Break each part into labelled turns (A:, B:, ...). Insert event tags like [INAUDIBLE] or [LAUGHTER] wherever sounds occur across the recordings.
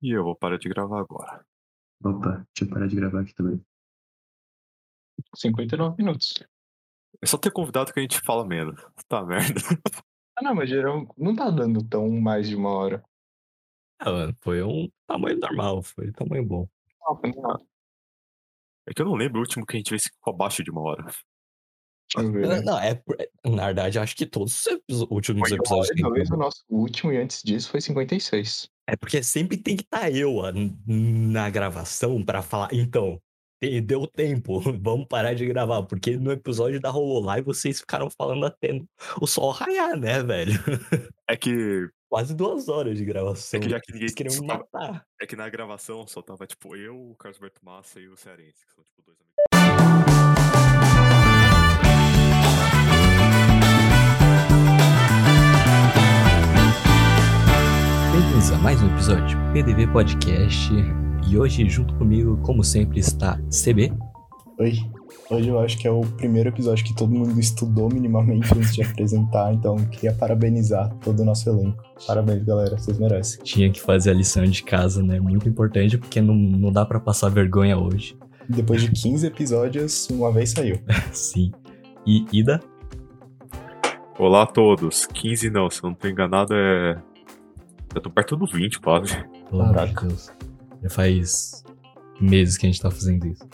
A: E eu vou parar de gravar agora.
B: Opa, deixa eu parar de gravar aqui também.
C: 59 minutos.
A: É só ter convidado que a gente fala menos. Tá merda.
C: Ah, não, mas geral não tá dando tão mais de uma hora.
D: Ah, mano, foi um tamanho normal, foi um tamanho bom.
A: É que eu não lembro o último que a gente fez que ficou abaixo de uma hora.
C: Deixa eu ver.
D: Não, é, é- na verdade, acho que todos os últimos
C: Foi
D: episódios.
C: hora talvez o nosso último e antes disso foi 56.
D: É porque sempre tem que estar eu ó, na gravação pra falar. Então, deu tempo, [LAUGHS] vamos parar de gravar. Porque no episódio da Hololive vocês ficaram falando até o sol raiar, né, velho? [LAUGHS]
A: É que.
D: Quase duas horas de gravação.
A: É que já que ninguém.
D: Queriam me
A: tava-
D: matar.
A: É que na gravação só tava tipo eu, o Carlos Alberto Massa e o Cearense, que são tipo dois amigos.
D: Bem-vindos a mais um episódio do PDV Podcast. E hoje, junto comigo, como sempre, está CB.
E: Oi. Hoje eu acho que é o primeiro episódio que todo mundo estudou minimamente antes de apresentar, então queria parabenizar todo o nosso elenco. Parabéns, galera, vocês merecem.
D: Tinha que fazer a lição de casa, né? Muito importante, porque não, não dá pra passar vergonha hoje.
E: Depois de 15 episódios, uma vez saiu. [LAUGHS]
D: Sim. E Ida?
A: Olá a todos. 15 não, se eu não tô enganado é. Eu tô perto do 20 quase.
D: Pelo amor de. Deus. Já faz meses que a gente tá fazendo isso.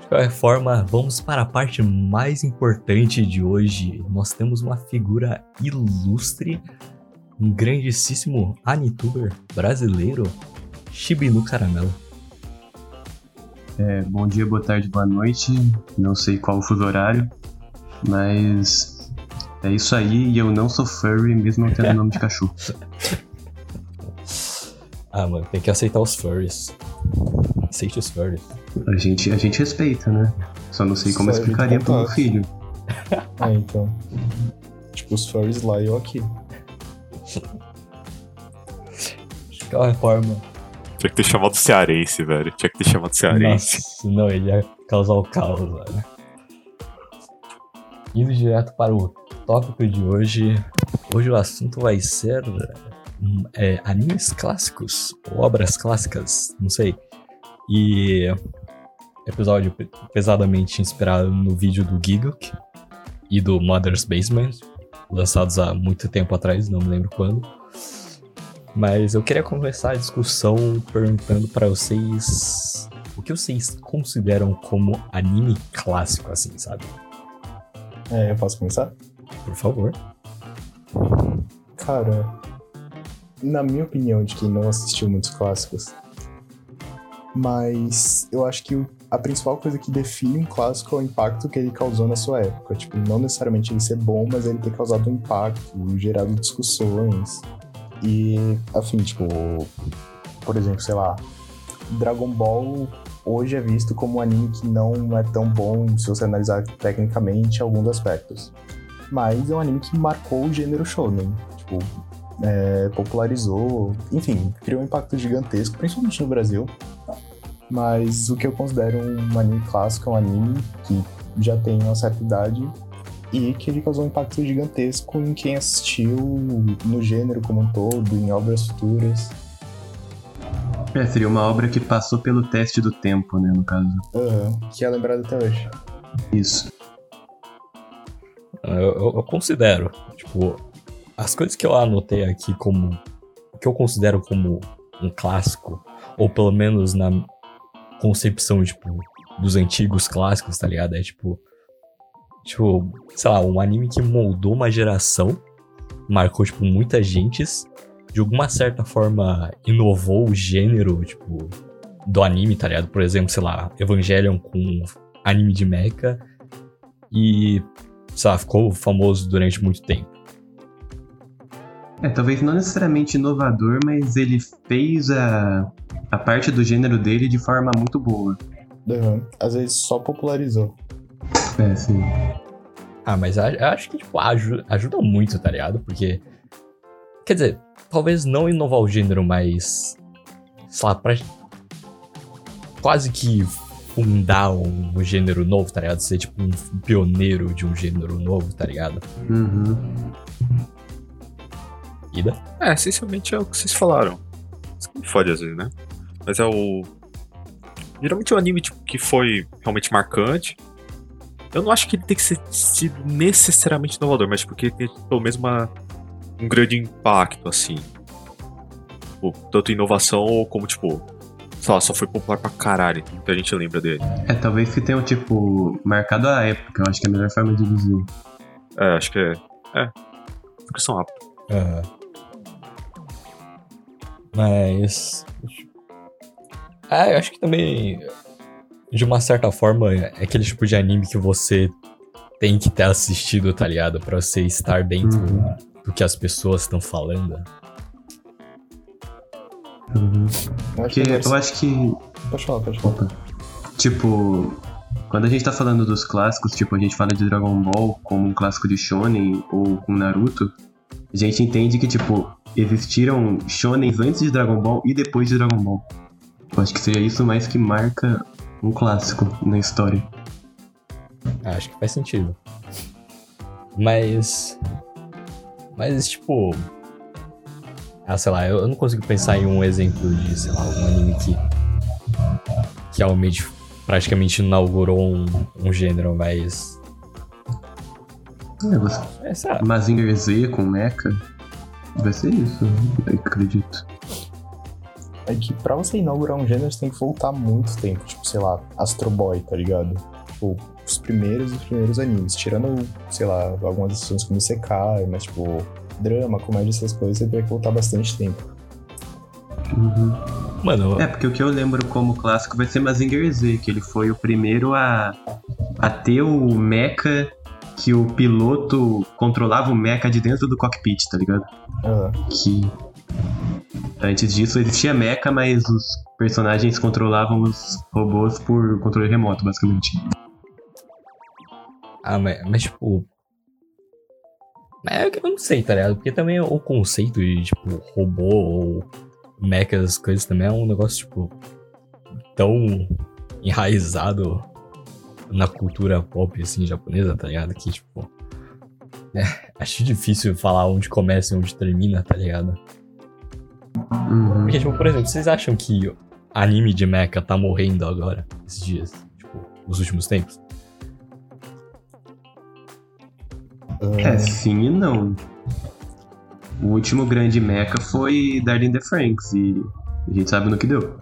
D: De qualquer forma, vamos para a parte mais importante de hoje. Nós temos uma figura ilustre, um grandíssimo anituber brasileiro, Shibinu Caramelo.
B: É, bom dia, boa tarde, boa noite. Não sei qual o fuso horário, mas é isso aí e eu não sou furry, mesmo não tendo nome de cachorro. [LAUGHS]
D: Ah, mano, tem que aceitar os furries. Aceite os furries.
B: A gente, a gente respeita, né? Só não sei como explicaria pro meu filho.
E: Ah, [LAUGHS] então. Tipo, os furries lá e eu aqui.
D: De qualquer forma,
A: Tinha que ter chamado Cearense, velho. Tinha que ter chamado Cearense.
D: Nossa, não, ele ia causar o caos, velho. Indo direto para o tópico de hoje. Hoje o assunto vai ser é, animes clássicos, ou obras clássicas, não sei. E episódio pe- pesadamente inspirado no vídeo do Gigok e do Mother's Basement, lançados há muito tempo atrás, não me lembro quando. Mas eu queria começar a discussão perguntando para vocês o que vocês consideram como anime clássico, assim, sabe?
E: É, eu posso começar?
D: Por favor.
E: Cara, na minha opinião, de quem não assistiu muitos clássicos, mas eu acho que a principal coisa que define um clássico é o impacto que ele causou na sua época. Tipo, não necessariamente ele ser bom, mas ele ter causado um impacto, gerado discussões. E, afim, tipo, por exemplo, sei lá, Dragon Ball hoje é visto como um anime que não é tão bom se você analisar tecnicamente alguns aspectos. Mas é um anime que marcou o gênero shonen. Tipo, é, popularizou, enfim, criou um impacto gigantesco, principalmente no Brasil. Mas o que eu considero um anime clássico é um anime que já tem uma certa idade e que ele causou um impacto gigantesco em quem assistiu, no gênero como um todo, em obras futuras.
B: É, seria uma obra que passou pelo teste do tempo, né, no caso.
E: Aham, que é lembrado até hoje.
B: Isso.
D: Eu, eu- eu considero, tipo, as coisas que eu anotei aqui como. que eu considero como um clássico, ou pelo menos na concepção, tipo, dos antigos clássicos, tá ligado? É tipo. Tipo, sei lá, um anime que moldou uma geração, marcou, tipo, muitas gentes, de alguma certa forma inovou o gênero, tipo, do anime, tá ligado? Por exemplo, sei lá, Evangelion com anime de mecha, e sei lá, ficou famoso durante muito tempo.
B: É, talvez não necessariamente inovador, mas ele fez a, a parte do gênero dele de forma muito boa.
E: Aham, Às vezes só popularizou.
B: É, sim.
D: Ah, mas a- eu acho que, tipo, aju- ajuda muito, tá ligado? Porque. Quer dizer, talvez não inovar o gênero, mas. Sei lá, pra. Quase que fundar um, um gênero novo, tá ligado? Ser, tipo, um pioneiro de um gênero novo, tá ligado?
B: Uhum.
A: É, essencialmente é o que vocês falaram. Isso que me fode às vezes, né? Mas é o. Geralmente é um anime tipo, que foi realmente marcante. Eu não acho que ele tem que ser sido necessariamente inovador, mas porque tem pelo menos uma, um grande impacto, assim. Tipo, tanto inovação como, tipo, sei lá, só foi popular pra caralho. Muita gente lembra dele.
B: É, talvez que tenham, tipo, marcado a época. Eu acho que é a melhor forma de dizer.
A: É, acho que é. É. Descrição rápida.
D: Aham. Mas. É, eu acho que também. De uma certa forma, é aquele tipo de anime que você tem que ter assistido, tá ligado? Pra você estar dentro
B: Uhum.
D: do que as pessoas estão falando.
B: Uhum.
E: Eu acho
B: Porque
E: que deve
B: eu acho que
E: Pode falar, pode falar.
B: Opa. Tipo, quando a gente tá falando dos clássicos, tipo, a gente fala de Dragon Ball como um clássico de Shonen ou com Naruto, a gente entende que, tipo, existiram Shonens antes de Dragon Ball e depois de Dragon Ball. Eu acho que seria isso mais que marca um clássico na história.
D: Ah, Acho que faz sentido. Mas. Mas, tipo. Ah, sei lá, eu não consigo pensar em um exemplo de, sei lá, um anime que. que realmente praticamente inaugurou um, um gênero, mas.
B: É, você...
D: É.
B: Mazinger Z com Mecha, vai ser isso, eu acredito.
E: É que pra você inaugurar um gênero, você tem que voltar muito tempo. Tipo, sei lá, Astro Boy, tá ligado? Tipo, os primeiros os primeiros animes. Tirando, sei lá, algumas decisões como Isekai, mas tipo, drama, comédia, essas coisas, você tem que voltar bastante tempo.
B: Uhum.
D: Mano,
B: É, porque o que eu lembro como clássico vai ser Mazinger Z, que ele foi o primeiro a, a ter o mecha que o piloto controlava o mecha de dentro do cockpit, tá ligado?
E: Ah,
B: Que antes disso existia mecha, mas os personagens controlavam os robôs por controle remoto, basicamente.
D: Ah, mas, mas, tipo. Mas é que eu não sei, tá ligado? Porque também o conceito de, tipo, robô ou mecha, essas coisas também é um negócio, tipo, tão enraizado na cultura pop, assim, japonesa, tá ligado? Que, tipo. É, [LAUGHS] acho difícil falar onde começa e onde termina, tá ligado?
B: Uhum.
D: Porque, tipo, por exemplo, vocês acham que anime de mecha tá morrendo agora, esses dias? Tipo, nos últimos tempos?
B: É, sim e não. O último grande mecha foi Darling the Franks, e a gente sabe no que deu.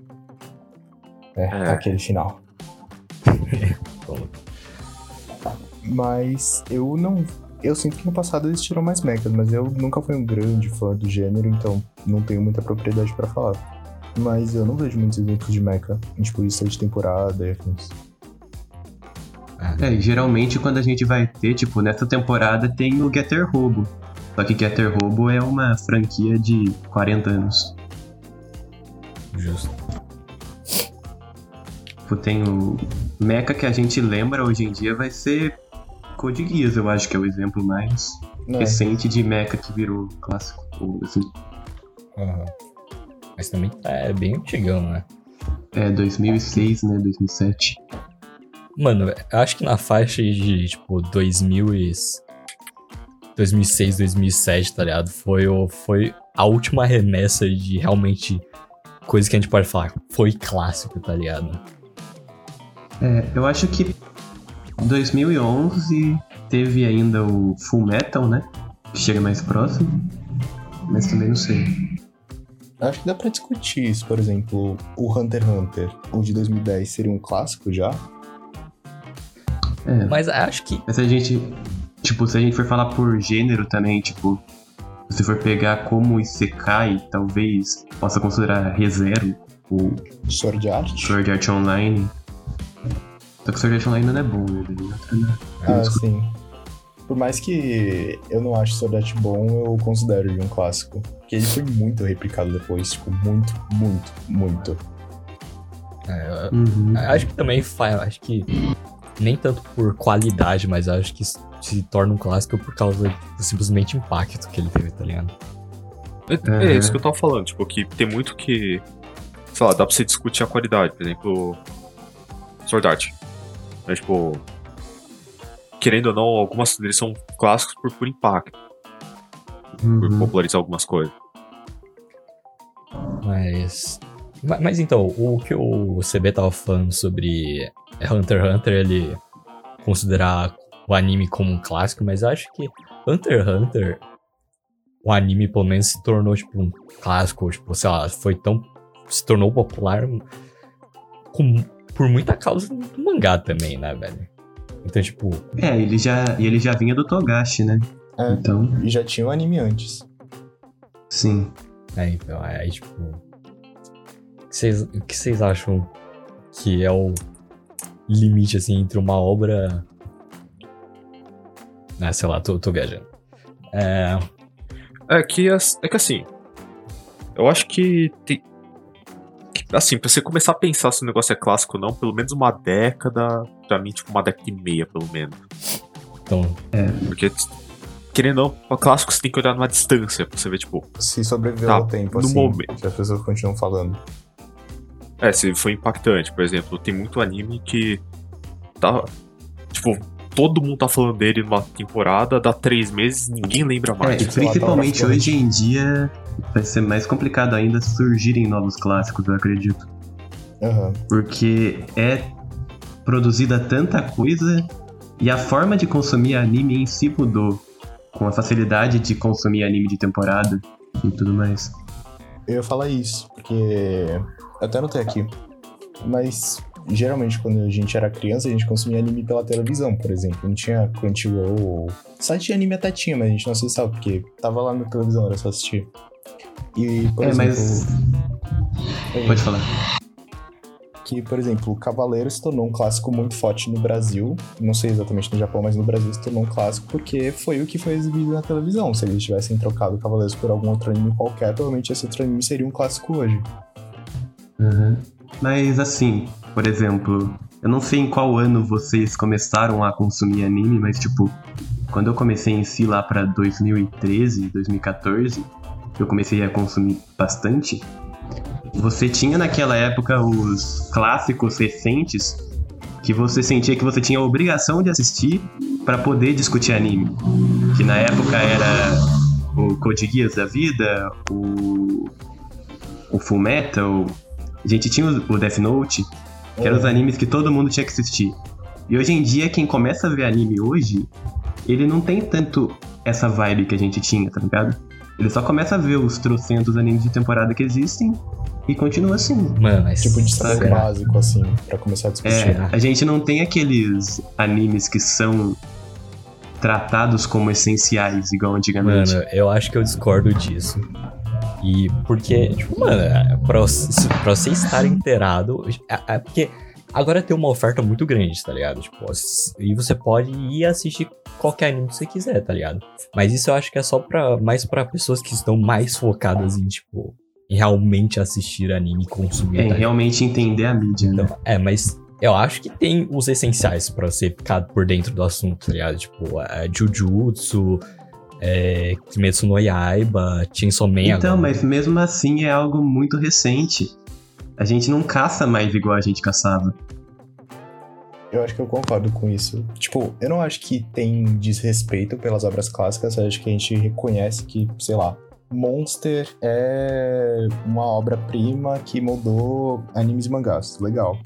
E: é,
A: É.
E: aquele final. Mas eu não. Eu sinto que no passado eles tiram mais mechas, mas eu nunca fui um grande fã do gênero, então não tenho muita propriedade pra falar. Mas eu não vejo muitos exemplos de mecha, tipo isso de temporada e afins.
B: É, e geralmente quando a gente vai ter, tipo, nessa temporada tem o Getter Robo. Só que Getter Robo é uma franquia de 40 anos.
D: justo.
B: Tipo, tem o Mecha que a gente lembra hoje em dia vai ser Code Geass, eu acho que é o exemplo mais
E: é?
B: recente de Mecha que virou clássico. Assim,
D: Aham. Mas também é bem antigão, né?
B: é 2006, né? 2007.
D: Mano, eu acho que na faixa de, tipo, 2000 e... 2006, 2007, tá ligado? Foi, o, foi a última remessa de realmente coisa que a gente pode falar. Foi clássico, tá ligado?
B: É, eu acho que 2011 teve ainda o Full Metal, né? Que chega mais próximo. Mas também não sei.
E: Acho que dá pra discutir isso, por exemplo, o Hunter x Hunter, o de 2010 seria um clássico já?
B: É,
D: Mas acho que...
B: Mas se a gente, tipo, se a gente for falar por gênero também, tipo, se for pegar como Isekai, talvez possa considerar ReZero ou
E: Sword Art?
B: Sword Art Online. Só que Sword Art Online não é bom, né? Na-
E: Ah, sim. Por mais que eu não ache Sword Art bom, eu considero ele um clássico. Porque ele foi muito replicado depois, tipo, muito, muito, muito.
D: é,
B: Uhum.
D: eu acho que também faz... Acho que nem tanto por qualidade, mas acho que se torna um clássico por causa do simplesmente impacto que ele teve, tá ligado?
A: É,
B: Uhum.
A: é isso que eu tava falando, tipo, que tem muito que. Sei lá, dá pra você discutir a qualidade, por exemplo. Sword Art. Mas, tipo. Querendo ou não, algumas deles são clássicos por, por impacto, por
B: Uhum.
A: popularizar algumas coisas.
D: Mas. ma- Mas então, o que o CB tava falando sobre Hunter x Hunter, ele considerar o anime como um clássico, mas eu acho que Hunter x Hunter, o anime pelo menos se tornou, tipo, um clássico, tipo, sei lá, foi tão. se tornou popular com, por muita causa do mangá também, né, velho? Então, tipo,
B: É, ele já, e ele já vinha do Togashi, né?
E: É.
B: Então,
E: E já tinha o anime antes.
B: sim.
D: É, então, aí, tipo. O que vocês- acham que é o limite, assim, entre uma obra. Ah, sei lá, tô, tô viajando. É.
A: É que, é que assim. Eu acho que tem. Assim, pra você começar a pensar se o negócio é clássico ou não, pelo menos uma década. Pra mim, tipo, uma década e meia, pelo menos.
D: Então,
A: Porque, querendo ou não, clássico você tem que olhar numa distância. Pra você ver, tipo,
E: Se sobreviveu
A: Tá,
E: ao tempo,
A: no
E: assim,
A: momento.
E: que as pessoas continuam falando.
A: É, se foi impactante, por exemplo, tem muito anime que tá. Tipo, todo mundo tá falando dele numa temporada, dá três meses, ninguém lembra
B: É,
A: mais.
B: e principalmente hoje em dia vai ser mais complicado ainda surgirem novos clássicos, eu acredito.
E: Aham.
B: Porque é produzida tanta coisa e a forma de consumir anime em si mudou. Com a facilidade de consumir anime de temporada e tudo mais.
E: Eu ia falar isso, porque eu até anotei aqui. Mas geralmente quando a gente era criança, a gente consumia anime pela televisão, por exemplo. Não tinha Crunchyroll. Site de anime até tinha, mas a gente não acessava, porque tava lá na televisão, era só assistir. E, por
B: É,
E: exemplo.
B: mas-
E: é,
B: Pode falar.
E: que, por exemplo, o Cavaleiro se tornou um clássico muito forte no Brasil. Não sei exatamente no Japão, mas no Brasil se tornou um clássico porque foi o que foi exibido na televisão. Se eles tivessem trocado Cavaleiros por algum outro anime qualquer, provavelmente esse outro anime seria um clássico hoje.
B: Uhum. Mas assim, por exemplo, eu não sei em qual ano vocês começaram a consumir anime, mas tipo, quando eu comecei em si lá pra 2013, 2014, eu comecei a consumir bastante. Você tinha naquela época os clássicos recentes que você sentia que você tinha a obrigação de assistir pra poder discutir anime. Que na época era o Code Geass da vida, o o Full Metal, a gente tinha o Death Note, que eram os animes que todo mundo tinha que assistir. E hoje em dia, quem começa a ver anime hoje, ele não tem tanto essa vibe que a gente tinha, tá ligado? Ele só começa a ver os trocentos animes de temporada que existem e continua assim.
D: mano, mas.
E: Tipo de
D: será?
E: básico, assim, pra começar a discutir.
B: É, a gente não tem aqueles animes que são tratados como essenciais, igual antigamente.
D: Mano, eu acho que eu discordo disso. E porque, tipo, mano, é, pra, você- pra você estar inteirado. É, é porque agora tem uma oferta muito grande, tá ligado? Tipo, e você pode ir assistir qualquer anime que você quiser, tá ligado? Mas isso eu acho que é só pra, mais pra pessoas que estão mais focadas em, tipo, realmente assistir anime e consumir.
B: É,
D: tá
B: realmente entender a mídia, né?
D: Então, é, mas eu acho que tem os essenciais pra você ficar por dentro do assunto, tá ligado? Tipo, é, Jujutsu, é, Kimetsu no Yaiba, Chainsaw Man
B: Então,
D: agora.
B: mas mesmo assim é algo muito recente. A gente não caça mais igual a gente caçava.
E: Eu acho que eu concordo com isso. Tipo, eu não acho que tem desrespeito pelas obras clássicas, eu acho que a gente reconhece que, sei lá, Monster é uma obra-prima que moldou animes e mangás. Legal.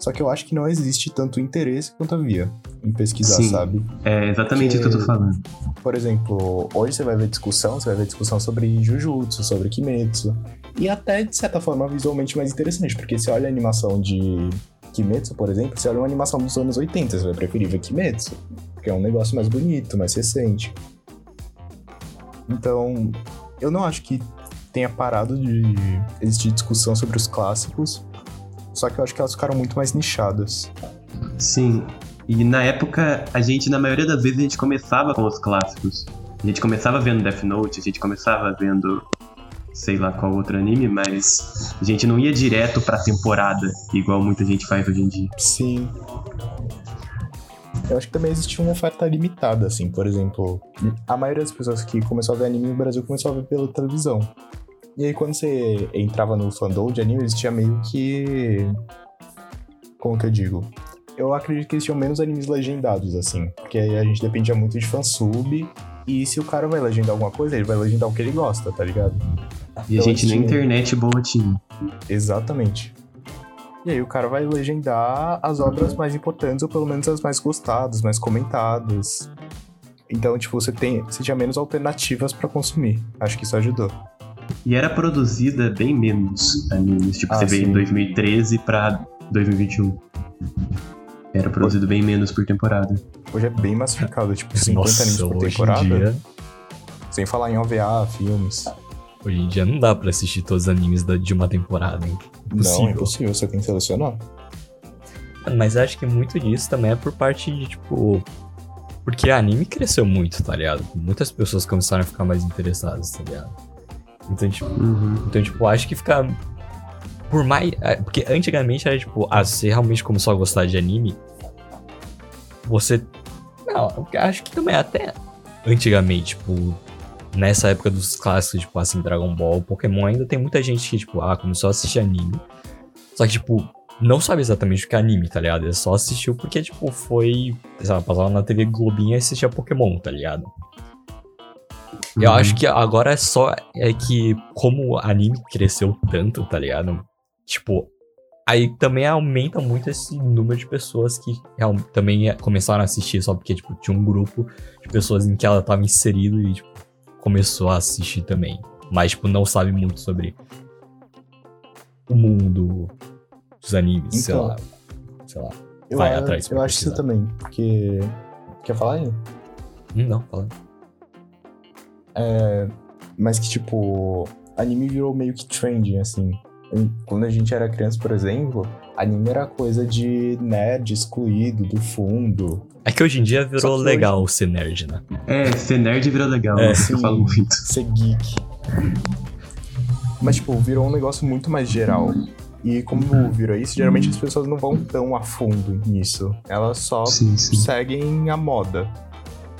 E: Só que eu acho que não existe tanto interesse quanto havia em pesquisar,
B: Sim.
E: sabe?
B: É exatamente isso que eu tô falando.
E: Por exemplo, hoje você vai ver discussão, você vai ver discussão sobre Jujutsu, sobre Kimetsu. E até, de certa forma, visualmente mais interessante, porque você olha a animação de Kimetsu, por exemplo, você olha uma animação dos anos 80, você vai preferir ver Kimetsu, porque é um negócio mais bonito, mais recente. Então, eu não acho que tenha parado de existir discussão sobre os clássicos, só que eu acho que elas ficaram muito mais nichadas.
B: Sim. E na época, a gente, na maioria das vezes, a gente começava com os clássicos. A gente começava vendo Death Note, a gente começava vendo sei lá qual outro anime, mas a gente não ia direto pra temporada, igual muita gente faz hoje em dia.
E: Sim. Eu acho que também existia uma oferta limitada, assim. Por exemplo, a maioria das pessoas que começou a ver anime no Brasil começou a ver pela televisão. E aí, quando você entrava no fandom de anime, existia meio que. Como que eu digo? Eu acredito que existiam menos animes legendados, assim. Porque aí a gente dependia muito de fansub. E se o cara vai legendar alguma coisa, ele vai legendar o que ele gosta, tá ligado?
B: E a
E: Pela
B: gente nem
E: Steam.
B: internet boa tinha.
E: Exatamente. E aí o cara vai legendar as obras mais importantes, ou pelo menos as mais gostadas, mais comentadas. Então, tipo, você tem. Você tinha menos alternativas pra consumir. Acho que isso ajudou.
B: E era produzida bem menos animes. Tipo,
E: Ah,
B: você vê
E: sim.
B: em 2013 pra 2021. Era produzido bem menos por temporada.
E: Hoje é bem massificado, tipo, 50
D: Nossa,
E: animes por temporada.
D: dia.
E: Sem falar em OVA, filmes.
D: Hoje em dia não dá pra assistir todos os animes da- de uma temporada, hein?
E: Não,
D: Impossível.
E: é impossível, você tem que selecionar.
D: Mas acho que muito disso também é por parte de, tipo. Porque anime cresceu muito, tá ligado? Muitas pessoas começaram a ficar mais interessadas, tá ligado? Então, tipo,
B: Uhum.
D: então, tipo acho que fica. Por mais. é, Porque antigamente era tipo, ah, você realmente começou a gostar de anime. Você. Não, acho que também até antigamente, tipo. Nessa época dos clássicos, tipo assim, Dragon Ball, Pokémon, ainda tem muita gente que, tipo, ah, começou a assistir anime. Só que, tipo, não sabe exatamente o que é anime, tá ligado? Ele só assistiu porque, tipo, foi. Sei lá, passava na TV Globinha e assistia Pokémon, tá ligado? Eu
B: Uhum.
D: acho que agora é só. É que, como o anime cresceu tanto, tá ligado? Tipo. Aí também aumenta muito esse número de pessoas que também é- começaram a assistir só porque, tipo, tinha um grupo de pessoas em que ela tava inserido e, tipo, começou a assistir também. Mas, tipo, não sabe muito sobre o mundo dos animes, sei
E: Então.
D: lá. Sei lá.
E: Eu,
D: Vai atrás
E: eu acho isso também, porque. Quer falar aí?
D: Hum, não, fala.
E: É, mas que, tipo, anime virou meio que trending, assim. Quando a gente era criança, por exemplo, anime era coisa de nerd excluído do fundo.
D: É que hoje em dia virou legal ser nerd, né?
B: É, ser nerd virou legal,
D: É,
B: que eu falo muito.
E: ser geek. Mas, tipo, virou um negócio muito mais geral. E como virou isso, geralmente as pessoas não vão tão a fundo nisso. Elas só
B: Sim, sim.
E: seguem a moda.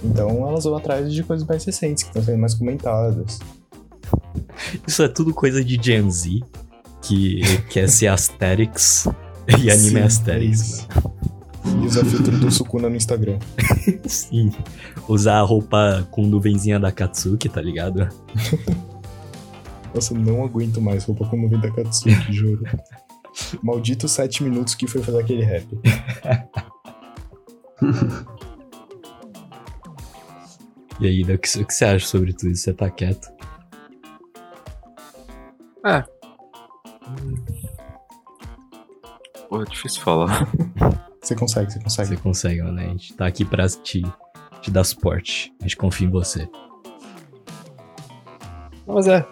E: Então elas vão atrás de coisas mais recentes, que estão sendo mais comentadas.
D: Isso é tudo coisa de Gen Z, que quer ser aesthetics e anime
E: Sim, é
D: aesthetics,
E: isso. E usar filtro do Sukuna no Instagram.
D: né? [LAUGHS] Sim. Usar a roupa com nuvenzinha da Katsuki, tá ligado?
E: Nossa, não aguento mais roupa com nuvem da Katsuki, juro. Maldito sete minutos que foi fazer aquele rap. [LAUGHS]
D: E aí, o que, o que você acha sobre tudo isso? Você tá quieto?
A: Pô, é difícil falar. [LAUGHS]
E: Você consegue, você consegue.
D: Você consegue, né? A gente tá aqui pra te, te dar suporte. A gente confia em você.
A: Não, Mas é.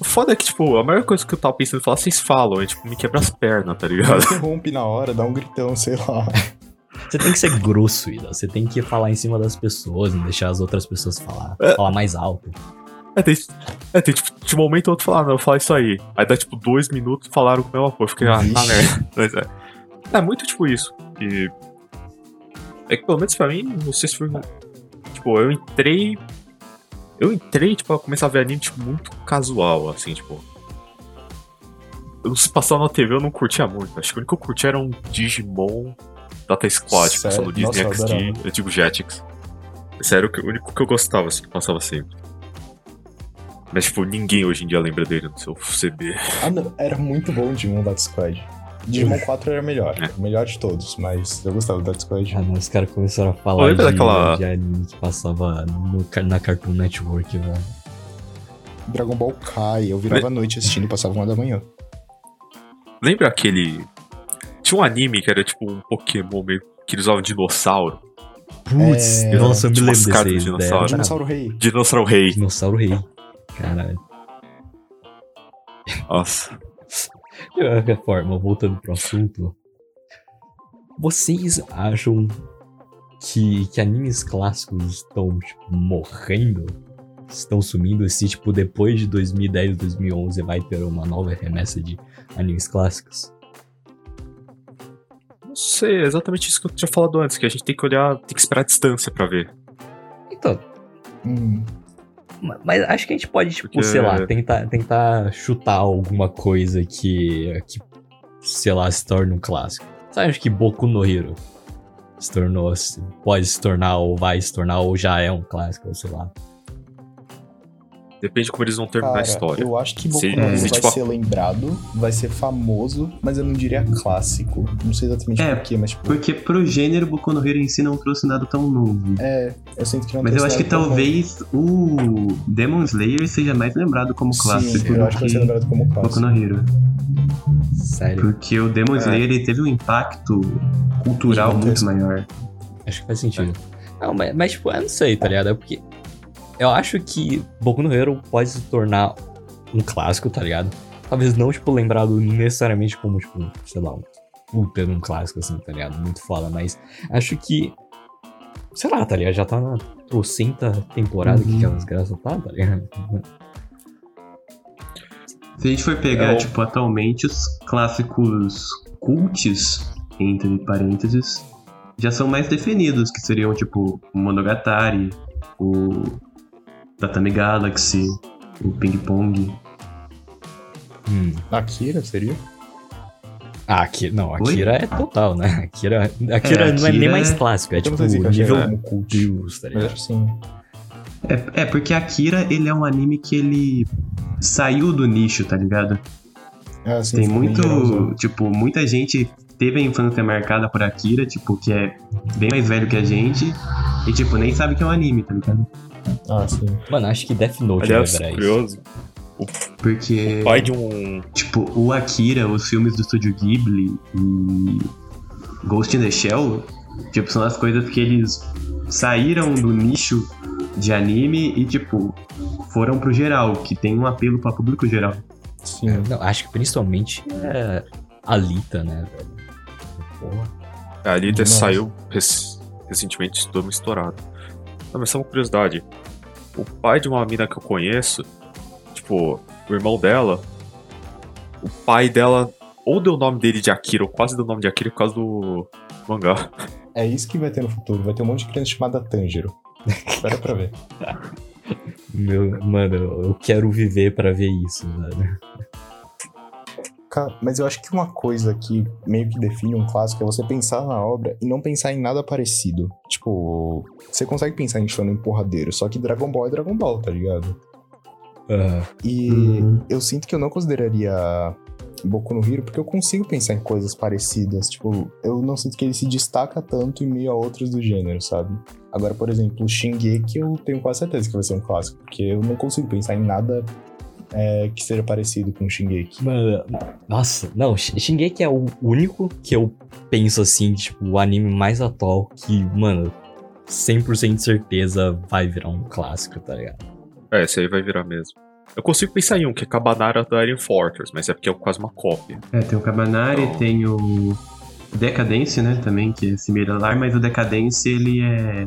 A: O foda é que, tipo, a maior coisa que eu tava pensando em falar, vocês falam, é tipo, me quebra as pernas, tá ligado?
E: Interrompe na hora, dá um gritão, sei lá. [LAUGHS]
D: Você tem que ser grosso, Ida. Você tem que falar em cima das pessoas, não deixar as outras pessoas falar.
A: É.
D: Falar mais alto.
A: É, tem, é, tem tipo, de momento ou outro falar, não, eu falar isso aí. Aí dá tipo dois minutos falaram com o meu apoio. Eu fiquei, ah, tá merda. [LAUGHS] Mas é. É muito tipo isso. E. É que pelo menos pra mim, não sei se foi. Tipo, eu entrei. Eu entrei, tipo, a começar a ver anime, tipo, muito casual, assim, tipo. Eu se passar na TV eu não curtia muito. Acho que o único que eu curtia era um Digimon Data Squad, que passou no Disney
E: Nossa, eu
A: XD.
E: adorava.
A: Eu digo Jetix. Sério, o único que eu gostava, assim, que passava sempre. Mas, tipo, ninguém hoje em dia lembra dele no seu CB.
E: Ah, não, era muito bom o Digimon Data Squad. Digimon 4 era melhor,
A: É.
E: o melhor de todos, mas eu gostava do Data Squad.
D: Ah, não, os caras começaram a falar de,
A: daquela-
D: de anime que passava no, na Cartoon Network, velho.
E: Dragon Ball Kai, eu virava à noite assistindo e passava uma da manhã.
A: Lembra aquele. Tinha um anime que era tipo um Pokémon meio que eles usavam dinossauro.
D: Putz,
E: É,
D: nossa, eu me
A: tipo
D: lembro
A: as
D: desse
A: de dinossauro.
E: Dinossauro Rei.
A: Dinossauro Rei.
D: Dinossauro Rei. Caralho.
A: Nossa.
D: De qualquer forma, voltando pro assunto. Vocês acham que, que animes clássicos estão, tipo, morrendo? Estão sumindo? Se, tipo, depois de 2010, 2011 vai ter uma nova remessa de animes clássicos?
A: Não sei, é exatamente isso que eu tinha falado antes, que a gente tem que olhar, tem que esperar a distância pra ver.
D: Então,
E: Hum,
D: Ma- Mas acho que a gente pode, tipo,
A: Porque-
D: sei lá, tentar, tentar chutar alguma coisa que, que, sei lá, se torne um clássico. Sabe, acho que Boku no Hero se tornou, pode se tornar, ou vai se tornar, ou já é um clássico, ou sei lá.
A: Depende de como eles vão terminar
E: Cara,
A: a história.
E: eu acho que Boku
A: Se
E: no vai
A: uma-
E: ser lembrado, vai ser famoso, mas eu não diria clássico. Não sei exatamente
B: É,
E: porquê, mas tipo...
B: Porque pro gênero, Boku no Hero em si não trouxe nada tão novo.
E: É, eu sinto que não
B: Mas eu acho que talvez o Demon Slayer seja mais lembrado como clássico
E: Sim, eu acho que vai ser lembrado como
B: Boku
E: clássico.
B: no Hero.
D: Sério.
B: Porque o Demon
A: É.
B: Slayer ele teve um impacto cultural muito maior.
D: Acho que faz sentido. Não, mas, mas, tipo, eu não sei, tá ligado? É porque eu acho que Boku no Hero pode se tornar um clássico, tá ligado? Talvez não, tipo, lembrado necessariamente como, tipo, sei lá, um puta um clássico, assim, tá ligado? Muito foda, mas acho que, sei lá, tá ligado? Já tá na trocenta temporada que
B: Uhum.
D: aquelas graças tá, tá ligado?
B: Se a gente for pegar,
A: É o-
B: tipo, atualmente os clássicos cults, entre parênteses, já são mais definidos, que seriam, tipo, o Monogatari, o Tatami Galaxy, o Ping Pong.
D: Hum.
E: Akira seria?
D: Ah, Akira, não,
B: Oi?
D: Akira é total, né? Akira, Akira não é nem
B: Akira
D: mais
B: é-
D: clássico, é
E: Eu
D: tipo
E: se
D: nível
E: como cult.
D: Deus, tá ligado?
E: acho que sim.
B: É, é, porque Akira, ele é um anime que ele saiu do nicho, tá ligado?
E: Ah, sim,
B: Tem muito, tipo, muita gente teve a infância marcada por Akira, tipo, que é bem mais velho que a gente, e, tipo, nem sabe que é um anime, tá ligado?
E: Ah, sim.
D: Mano, acho que Death Note
A: Aliás,
D: vai virar isso.
A: curioso,
B: Porque,
A: pai de um.
B: tipo, o Akira, os filmes do estúdio Ghibli e Ghost in the Shell, tipo, são as coisas que eles saíram do nicho de anime e, tipo, foram pro geral, que tem um apelo pra público geral.
E: Sim.
D: Não, acho que principalmente é Alita, né, velho? Porra.
A: A Alita
E: Nossa.
A: saiu rec- recentemente, deu uma estourada. Não, mas só uma curiosidade. O pai de uma mina que eu conheço, tipo, o irmão dela, o pai dela ou deu o nome dele de Akira, ou quase deu o nome de Akira por causa do mangá.
E: É isso que vai ter no futuro. Vai ter um monte de criança chamada Tanjiro. [LAUGHS] Espera pra ver.
D: Meu, mano, eu quero viver pra ver isso, velho.
E: Cara, mas eu acho que uma coisa que meio que define um clássico é você pensar na obra e não pensar em nada parecido. Tipo, você consegue pensar em shonen porradeiro, só que Dragon Ball é Dragon Ball, tá ligado?
D: Aham.
E: E
B: Uhum.
E: eu sinto que eu não consideraria Boku no Hero porque eu consigo pensar em coisas parecidas. Tipo, eu não sinto que ele se destaca tanto em meio a outros do gênero, sabe? Agora, por exemplo, o Shingeki eu tenho quase certeza que vai ser um clássico, porque eu não consigo pensar em nada é, que seja parecido com o Shingeki.
D: Mano, nossa, não, Sh- Shingeki é o único que eu penso assim, tipo, o anime mais atual que, mano, 100% de certeza vai virar um clássico, tá ligado?
A: É, esse aí vai virar mesmo. Eu consigo pensar em um, que é Cabanara da Iron Fortress, mas é porque é quase uma cópia.
B: É, tem o Cabanari,
A: Então-
B: tem o Decadence, né, também, que é similar, mas o Decadence, ele é...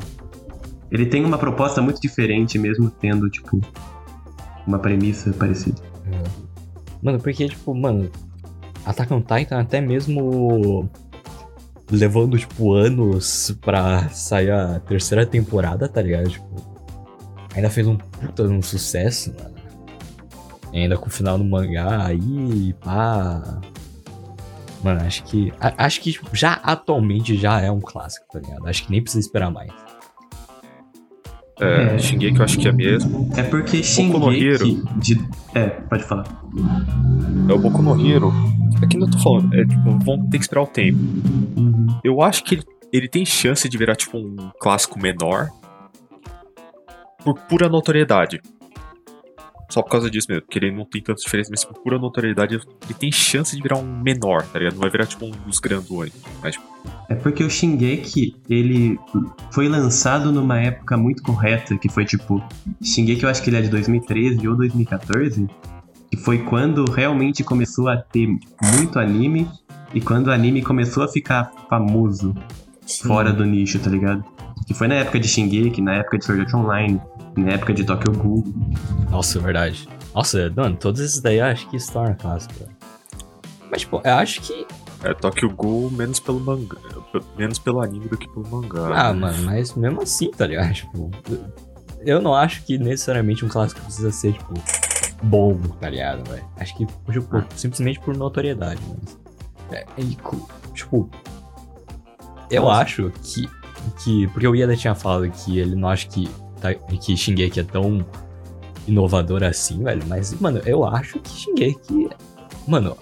B: Ele tem uma proposta muito diferente, mesmo tendo, tipo, uma premissa parecida.
D: Mano, porque, tipo, mano, Attack on Titan até mesmo levando, tipo, anos pra sair a terceira temporada, tá ligado? Tipo, ainda fez um puta um sucesso, mano. Ainda com o final do mangá aí, pá. Mano, acho que. a- acho que tipo, já atualmente já é um clássico, tá ligado? Acho que nem precisa esperar mais.
A: É,
B: É.
A: Shingeki eu acho que é mesmo.
B: É porque
A: Boku no
B: Shingeki... De... É, pode falar.
A: É o Boku no Hero. É que não tô falando, é tipo, vamos ter que esperar o tempo.
B: Uhum.
A: Eu acho que ele, ele tem chance de virar tipo um clássico menor por pura notoriedade. Só por causa disso mesmo, porque ele não tem tanta diferença, mas por pura notoriedade ele tem chance de virar um menor, tá ligado? Não vai virar tipo um dos grandões. Mas tipo,
B: É porque o Shingeki, ele foi lançado numa época muito correta, que foi tipo... Shingeki eu acho que ele é de 2013 ou 2014, que foi quando realmente começou a ter muito anime, e quando o anime começou a ficar famoso fora do nicho, tá ligado? Que foi na época de Shingeki, na época de Sword Art Online, na época de Tokyo Ghoul.
D: Nossa, é verdade. Nossa, mano, todos esses daí eu acho que se torna clássico. velho. Mas, tipo, eu acho que.
A: é Tokyo Ghoul menos pelo mangá, menos pelo anime do que pelo mangá.
D: Ah,
A: né?
D: mano, mas mesmo assim, tá ligado? [LAUGHS] Tipo, eu não acho que necessariamente um clássico precisa ser, tipo, bom, tá ligado, velho? Acho que, tipo, simplesmente por notoriedade, mas. É, e, co- tipo. Eu
E: Nossa.
D: acho que, que. Porque o Ieda tinha falado que ele não acha que, tá, que Shingeki é tão inovador assim, velho. Mas, mano, eu acho que Shingeki. Mano,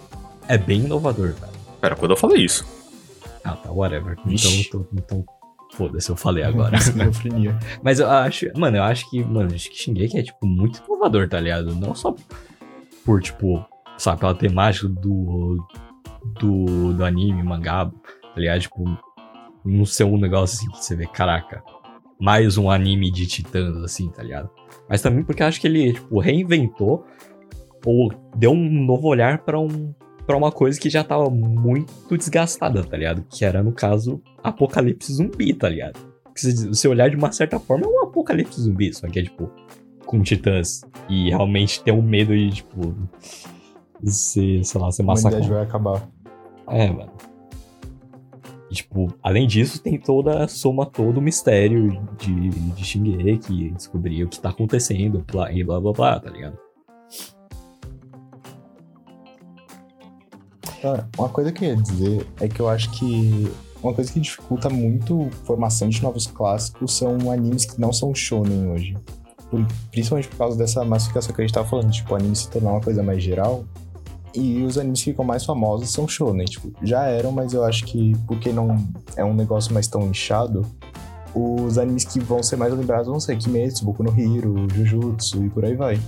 D: é bem inovador, velho.
A: Pera, quando eu falei isso?
D: Ah, tá, whatever. Então, tô- então foda-se, eu falei agora. [LAUGHS] Mas eu acho, mano, eu acho que, mano, acho que Shingeki é, tipo, muito inovador, tá ligado? Não só por, tipo, sabe, pela temática do, do, do anime, mangá, tá ligado? Tipo, não ser um negócio assim que você vê, caraca, mais um anime de titãs, assim, tá ligado? Mas também porque eu acho que ele, tipo, reinventou ou deu um novo olhar pra um para uma coisa que já tava muito desgastada, tá ligado? Que era, no caso, apocalipse zumbi, tá ligado? se você olhar de uma certa forma, é um apocalipse zumbi, só que é tipo, com titãs. E realmente ter um medo de, tipo, ser, sei lá, ser
E: A humanidade
D: massacrado.
E: vai acabar.
D: É, mano. Tipo, além disso, tem toda soma todo o mistério de, de Shingeki, descobrir o que tá acontecendo blá, e blá blá blá, tá ligado?
E: Cara, uma coisa que eu ia dizer é que eu acho que uma coisa que dificulta muito a formação de novos clássicos são animes que não são shonen hoje. Por- principalmente por causa dessa massificação que a gente tava falando, tipo, anime se tornar uma coisa mais geral. E os animes que ficam mais famosos são shonen, tipo, já eram, mas eu acho que porque não é um negócio mais tão inchado, os animes que vão ser mais lembrados vão ser Kimetsu, Boku no Hero, Jujutsu e por aí vai.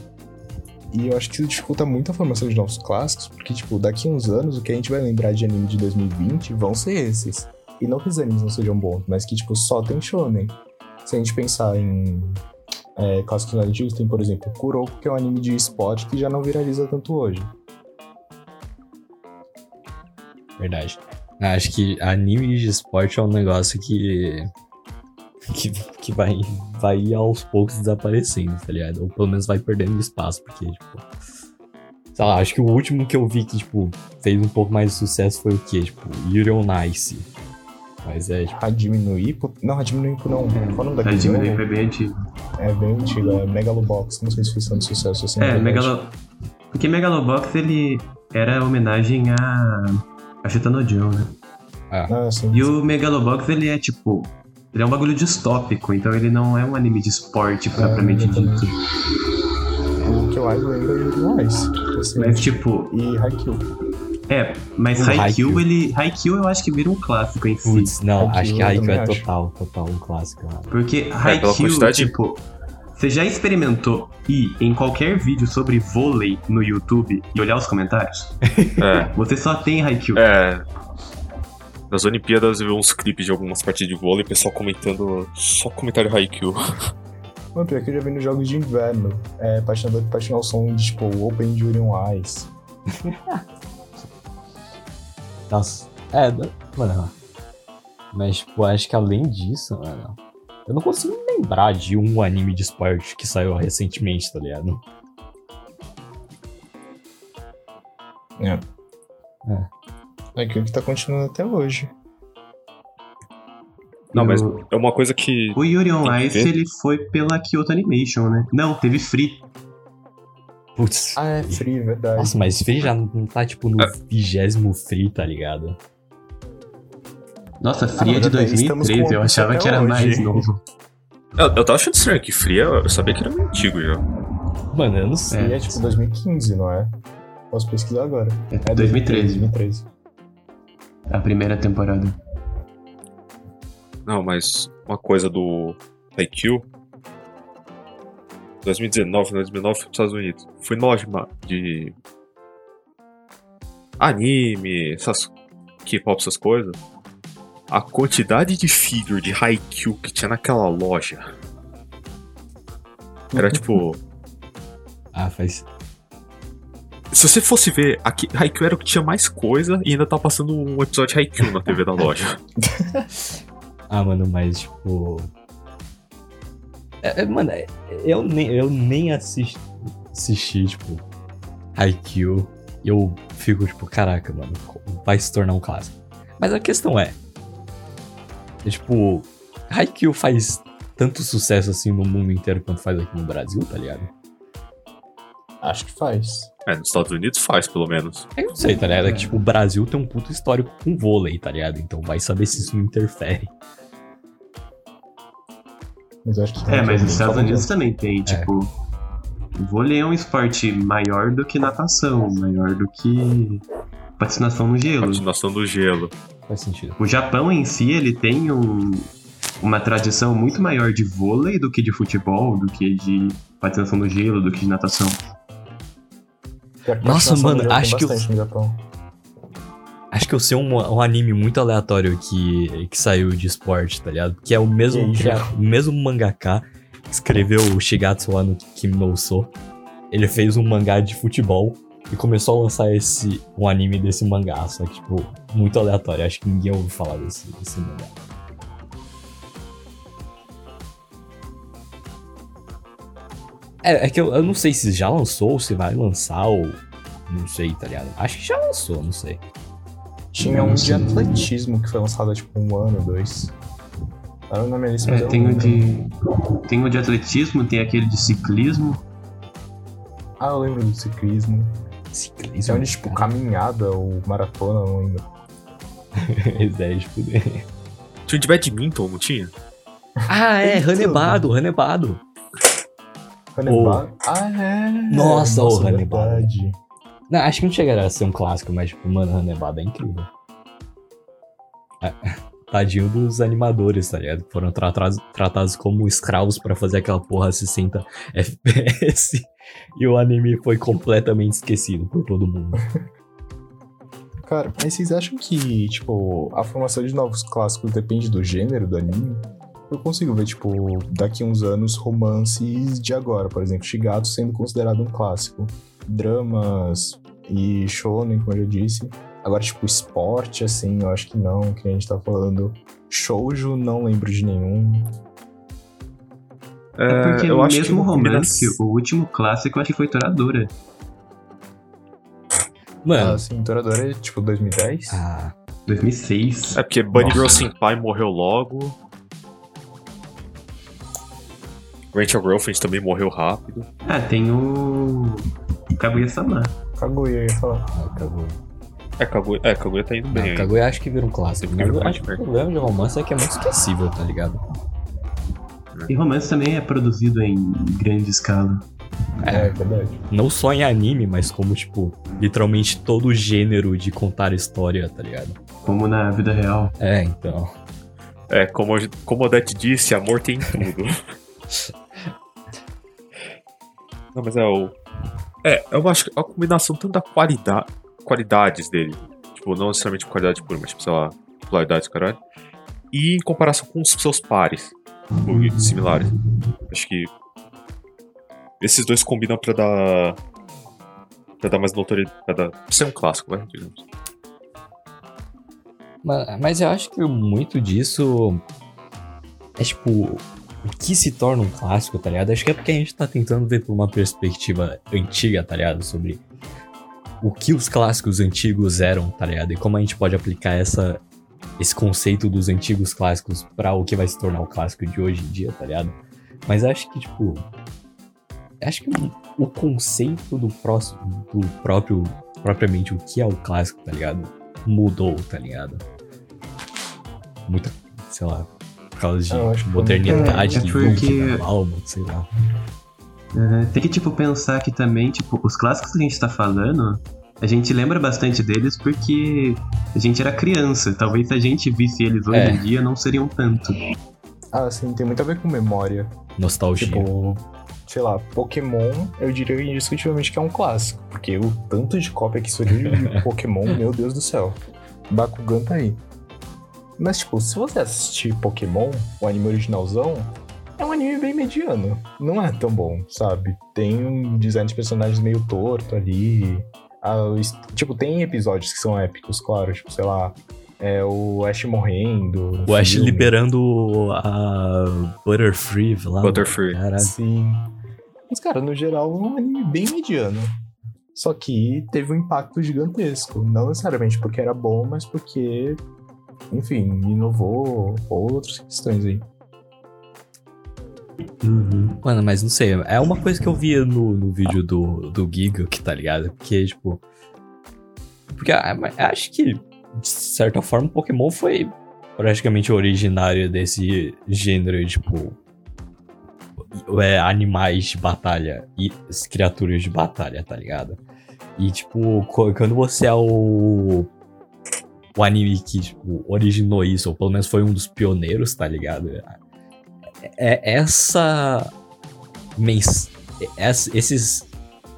E: E eu acho que isso dificulta muito a formação de novos clássicos, porque, tipo, daqui a uns anos, o que a gente vai lembrar de anime de 2020 vão ser esses. E não que os animes não sejam bons, mas que, tipo, só tem shonen. Se a gente pensar em é, clássicos antigos, tem, por exemplo, Kuroko, que é um anime de esporte que já não viraliza tanto hoje.
D: Verdade. Acho que anime de esporte é um negócio que. que, que vai, vai ir aos poucos desaparecendo, tá ligado? Ou pelo menos vai perdendo espaço, porque, tipo. Sei lá, acho que o último que eu vi que, tipo, fez um pouco mais de sucesso foi o quê? Tipo, Yuri on Ice. Mas é, tipo.
E: No Ippo... Não, no Ippo não. Qual o nome
B: A
E: daquele
B: Jimmy
E: jogo?
B: foi bem antigo.
E: É bem antigo, é Megalobox. Não sei se fez tanto sucesso assim.
B: É,
E: internet.
B: Megalo... Porque Megalobox, ele era homenagem a... a Chitanojon, né?
E: Ah, sim.
B: E o Megalobox, ele é tipo... Ele é um bagulho distópico, então ele não é um anime de esporte propriamente
E: exatamente.
B: dito.
E: O que eu mais lembro é Ice. Assim,
B: Mas tipo,
E: E Haikyuu.
B: é, mas
D: O
B: Haikyuu,
D: Haikyuu.
B: ele... Haikyuu eu acho que vira um clássico em si.
D: Não,
E: Haikyuu
D: acho que Haikyuu é
E: também acho.
D: total, total um clássico, mano.
B: Porque
A: pela
B: Haikyuu,
A: quantidade-
B: tipo... Você já experimentou ir em qualquer vídeo sobre vôlei no YouTube e olhar os comentários? [LAUGHS]
A: É,
B: Você só tem Haikyuu.
A: é. Nas Olimpíadas eu vi uns clipes de algumas partidas de vôlei, pessoal comentando só comentário Haikyuu. [LAUGHS]
E: Mano, pior que eu já vi nos jogos de inverno. É, patinador que patina o som de, tipo, Open on Ice. [LAUGHS]
D: Nossa, é, mano. Mas, tipo, acho que além disso, mano. Eu não consigo lembrar de um anime de esporte que saiu recentemente, tá ligado?
E: É.
D: É.
E: Haikyuu que tá continuando até hoje.
A: Não, mas é uma coisa que.
B: O Yuri on Ice, ele foi pela Kyoto Animation, né? Não, teve Free.
D: Putz.
E: Ah, é free, verdade.
D: Nossa, mas Free já não tá, tipo, no
A: É.
D: vigésimo Free, tá ligado?
B: Nossa, Free
E: Ah,
B: é de
E: mas até aí estamos
B: 2013,
E: com
B: eu achava que era
E: hoje.
B: mais novo.
A: Eu, eu tava achando estranho que Free, eu sabia que era meio antigo já.
D: Mano, eu não sei.
E: Free é, tipo 2015, não é? Posso pesquisar agora.
B: É
E: É
B: 2013,
E: 2013.
B: a primeira temporada.
A: Não, mas uma coisa do Haikyuu. 2019, 2019 fui pros Estados Unidos. Fui ma- de anime, essas K-pop, essas coisas. A quantidade de figure de Haikyuu que tinha naquela loja. Era tipo.
D: Ah, faz.
A: Se você fosse ver, aqui, Haikyuu era o que tinha mais coisa e ainda tá passando um episódio de Haikyuu na TV da loja. [LAUGHS]
D: Ah, mano, mas, tipo. É, é, mano, é- eu nem, eu nem assisti, assisti, tipo, Haikyuu. Eu fico, tipo, caraca, mano, vai se tornar um clássico. Mas a questão é. É tipo, Haikyuu faz tanto sucesso assim no mundo inteiro quanto faz aqui no Brasil, tá ligado?
E: Acho que faz.
A: É, nos Estados Unidos faz, pelo menos.
D: Eu não sei, tá ligado? É que, tipo, o Brasil tem um puto histórico com vôlei, tá ligado? Então vai saber se isso não interfere.
E: Mas acho que
B: É, mas
E: tem
B: os Estados Unidos também tem, tipo. vôlei é um esporte maior do que natação, maior do que patinação no gelo.
A: Patinação do gelo.
D: Faz sentido.
B: O Japão em si, ele tem um, uma tradição muito maior de vôlei do que de futebol, do que de patinação no gelo, do que de natação.
D: Nossa, mano, acho que eu-. Acho que eu sei um, um anime muito aleatório que, que saiu de esporte, tá ligado? Que é o mesmo, o mesmo mangaka que escreveu o Shigatsu wa no Kimi no So. Ele fez um mangá de futebol e começou a lançar esse um anime desse mangá, só que, tipo, muito aleatório. Acho que ninguém ouviu falar desse, desse mangá. É, é que eu, eu não sei se já lançou, ou se vai lançar, ou. Não sei, tá ligado? Acho que já lançou, não sei.
E: Tinha um de atletismo que foi lançado há tipo um ano, dois. Tá na minha lista,
B: É, tem o
E: lembro.
B: de. Tem o de atletismo, tem aquele de ciclismo.
E: Ah, eu lembro do ciclismo.
D: Ciclismo.
E: Um de tipo caminhada ou maratona, não lembro. [LAUGHS]
D: Ideia de fuder.
A: Tinha de badminton, não tinha?
D: Ah, é,
E: Tem
D: Ranebado, Ranebado.
E: Hannibal. Ah, é.
D: Nossa, o Hannibal.
E: verdade.
D: Não, acho que não chegaria a ser um clássico, mas, tipo, mano, Ranebado é incrível. É, Tadinho dos animadores, tá ligado? Foram tratados, tratados como escravos pra fazer aquela porra a 60 FPS. E o anime foi completamente esquecido por todo mundo. [LAUGHS]
E: Cara, mas vocês acham que, tipo, a formação de novos clássicos depende do gênero do anime? Eu consigo ver, tipo, daqui uns anos, romances de agora, por exemplo, Shigatsu sendo considerado um clássico. Dramas e shonen, como eu já disse. Agora, tipo, esporte, assim, eu acho que não, que a gente tá falando. Shoujo, não lembro de nenhum.
B: É porque
A: eu acho que
B: mesmo
A: uma
B: romance, o último clássico eu acho que foi Toradora.
D: Mano,
E: Ah, assim, Toradora é, tipo, 2010?
D: ah,
B: 2006.
A: É porque Bunny
D: Nossa.
A: Girl Senpai morreu logo. Rachel Girlfriend também morreu rápido.
B: Ah, tem o. Kaguya-sama.
E: Kaguya, eu ia falar.
D: ah, Kaguya.
A: É, Kaguya, é, Kaguya tá indo bem
D: Não,
A: aí.
D: Kaguya acho que vira um clássico. Mas eu acho que o problema de romance é que é muito esquecível, tá ligado?
B: E romance também é produzido em grande escala.
E: É, verdade.
D: Não só em anime, mas como, tipo, literalmente todo o gênero de contar história, tá ligado?
B: Como na vida real.
D: É, então.
A: É, como, como a Odete disse, amor tem tudo. [LAUGHS] Não, mas é o. É, eu acho que é a combinação tanto da qualidade. Qualidades dele. Tipo, não necessariamente qualidade pura, mas tipo, sei lá, popularidade, caralho. E em comparação com os seus pares. Tipo, similares. Acho que. Esses dois combinam pra dar. Pra dar mais notoriedade. Pra dar. Pra ser um clássico, vai, digamos.
D: Mas eu acho que muito disso é tipo o que se torna um clássico, tá ligado? Acho que é porque a gente tá tentando ver por uma perspectiva antiga, tá ligado? Sobre o que os clássicos antigos eram, tá ligado? E como a gente pode aplicar essa, esse conceito dos antigos clássicos pra o que vai se tornar o clássico de hoje em dia, tá ligado? Mas acho que, tipo. Acho que o, o conceito do, próximo, do próprio. propriamente o que é o clássico, tá ligado? Mudou, tá ligado? Muita. sei lá. Por causa de
E: que
D: modernidade,
B: é, é
D: de alma, sei lá.
B: É, tem que, tipo, pensar que também, tipo, os clássicos que a gente tá falando, a gente lembra bastante deles porque a gente era criança. Talvez se a gente visse eles hoje
D: É.
B: em dia, não seriam tanto.
E: Ah, sim, tem muito a ver com memória.
D: Nostalgia.
E: Tipo, sei lá, Pokémon, eu diria indiscutivelmente que é um clássico. Porque o tanto de cópia que surgiu de [LAUGHS] Pokémon, meu Deus do céu. Bakugan tá aí. Mas, tipo, se você assistir Pokémon, o anime originalzão, é um anime bem mediano. Não é tão bom, sabe? Tem um design de personagens meio torto ali. Ah, tipo, tem episódios que são épicos, claro. Tipo, sei lá, é o Ash morrendo.
D: O Ash
E: filme.
D: liberando a Butterfree lá.
A: Butterfree.
D: Caralho.
E: Sim. Mas, cara, no geral, é um anime bem mediano. Só que teve um impacto gigantesco. Não necessariamente porque era bom, mas porque, enfim, inovou outras questões aí.
B: Uhum.
D: Mano, mas não sei, é uma coisa que eu via no, no vídeo do, do Giga, que tá ligado? Porque, tipo. Porque acho que, de certa forma, Pokémon foi praticamente originário desse gênero, tipo. é, animais de batalha e as criaturas de batalha, tá ligado? E, tipo, quando você é o. O anime que tipo, originou isso, ou pelo menos foi um dos pioneiros, tá ligado? É essa. Mens es- esses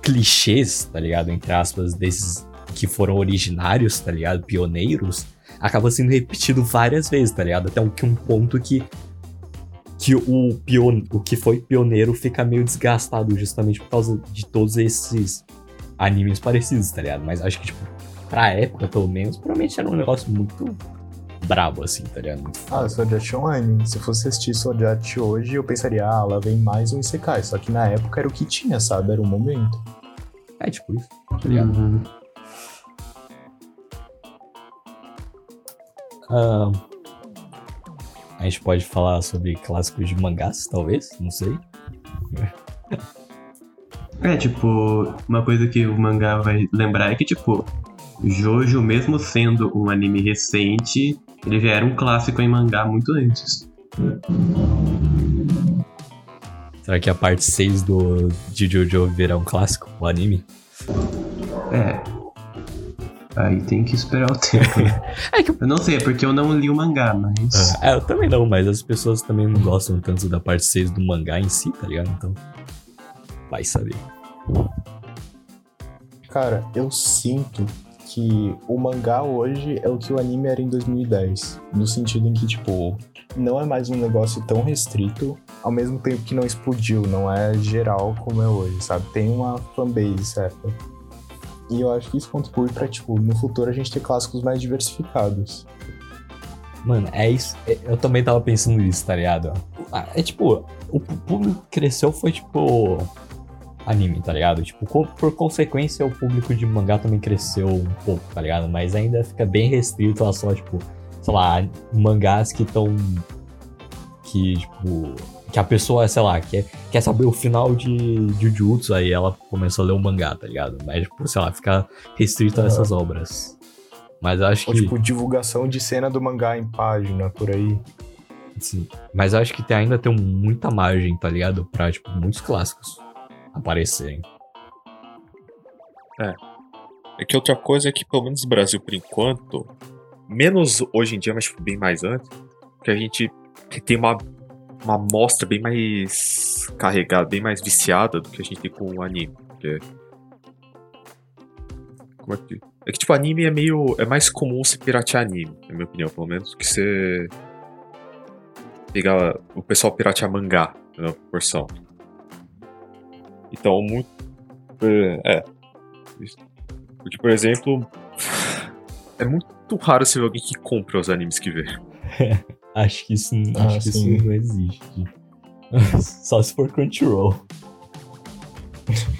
D: clichês, tá ligado? Entre aspas, desses que foram originários, tá ligado? Pioneiros, acaba sendo repetido várias vezes, tá ligado? Até um, um ponto que que o, pion, o que foi pioneiro fica meio desgastado justamente por causa de todos esses animes parecidos, tá ligado? Mas acho que, tipo, pra época, pelo menos, provavelmente era um negócio muito brabo, assim, tá ligado? Muito
E: Ah, Sword Art Online. Se fosse assistir Sword Art hoje, eu pensaria, ah, lá vem mais um Isekai. Só que na época era o que tinha, sabe? Era o momento.
D: É, tipo isso, tá ligado?
B: Uhum.
D: Ah, a gente pode falar sobre clássicos de mangás, talvez, não sei. [LAUGHS]
B: É, tipo, uma coisa que o mangá vai lembrar é que, tipo, Jojo, mesmo sendo um anime recente, ele já era um clássico em mangá muito antes.
D: Será que a parte 6 do, de Jojo virá um clássico, o anime?
B: É. Aí tem que esperar o tempo. né? [LAUGHS]
D: É que
B: Eu não sei, é porque eu não li o mangá, mas.
D: É, eu também não, mas as pessoas também não gostam tanto da parte 6 do mangá em si, tá ligado? Então, vai saber.
E: Cara, eu sinto que o mangá hoje é o que o anime era em 2010. No sentido em que, tipo, não é mais um negócio tão restrito, ao mesmo tempo que não explodiu, não é geral como é hoje, sabe? Tem uma fanbase certa. E eu acho que isso contribui pra, tipo, no futuro a gente ter clássicos mais diversificados.
D: Mano, é isso. é- Eu também tava pensando nisso, tá ligado? Ah, É tipo, o público cresceu foi tipo. Anime, tá ligado? Tipo, co- por consequência, o público de mangá também cresceu um pouco, tá ligado? Mas ainda fica bem restrito a só, tipo, sei lá, mangás que estão. Que, tipo. Que a pessoa, sei lá, quer, quer saber o final de Jujutsu, aí ela começa a ler o mangá, tá ligado? Mas, tipo, sei lá, fica restrito a essas obras. Mas acho
E: Ou,
D: que.
E: tipo, divulgação de cena do mangá em página, por aí.
D: Sim. Mas acho que tem, ainda tem muita margem, tá ligado? Pra, tipo, muitos clássicos aparecerem.
A: É que outra coisa é que, pelo menos no Brasil, por enquanto, menos hoje em dia, mas tipo, bem mais antes, que a gente tem uma, uma amostra bem mais carregada, bem mais viciada do que a gente tem com o anime. Porque... Como é que... É que, tipo, anime é meio... É mais comum você piratear anime, na minha opinião, pelo menos, que você... Pegar o pessoal piratear mangá, na proporção. Então, muito... É... Porque, por exemplo, [LAUGHS] é muito raro você ver alguém que compra os animes que vê. [LAUGHS]
D: Acho que isso,
E: Ah,
D: acho que isso não existe. [LAUGHS] Só se for Crunchyroll.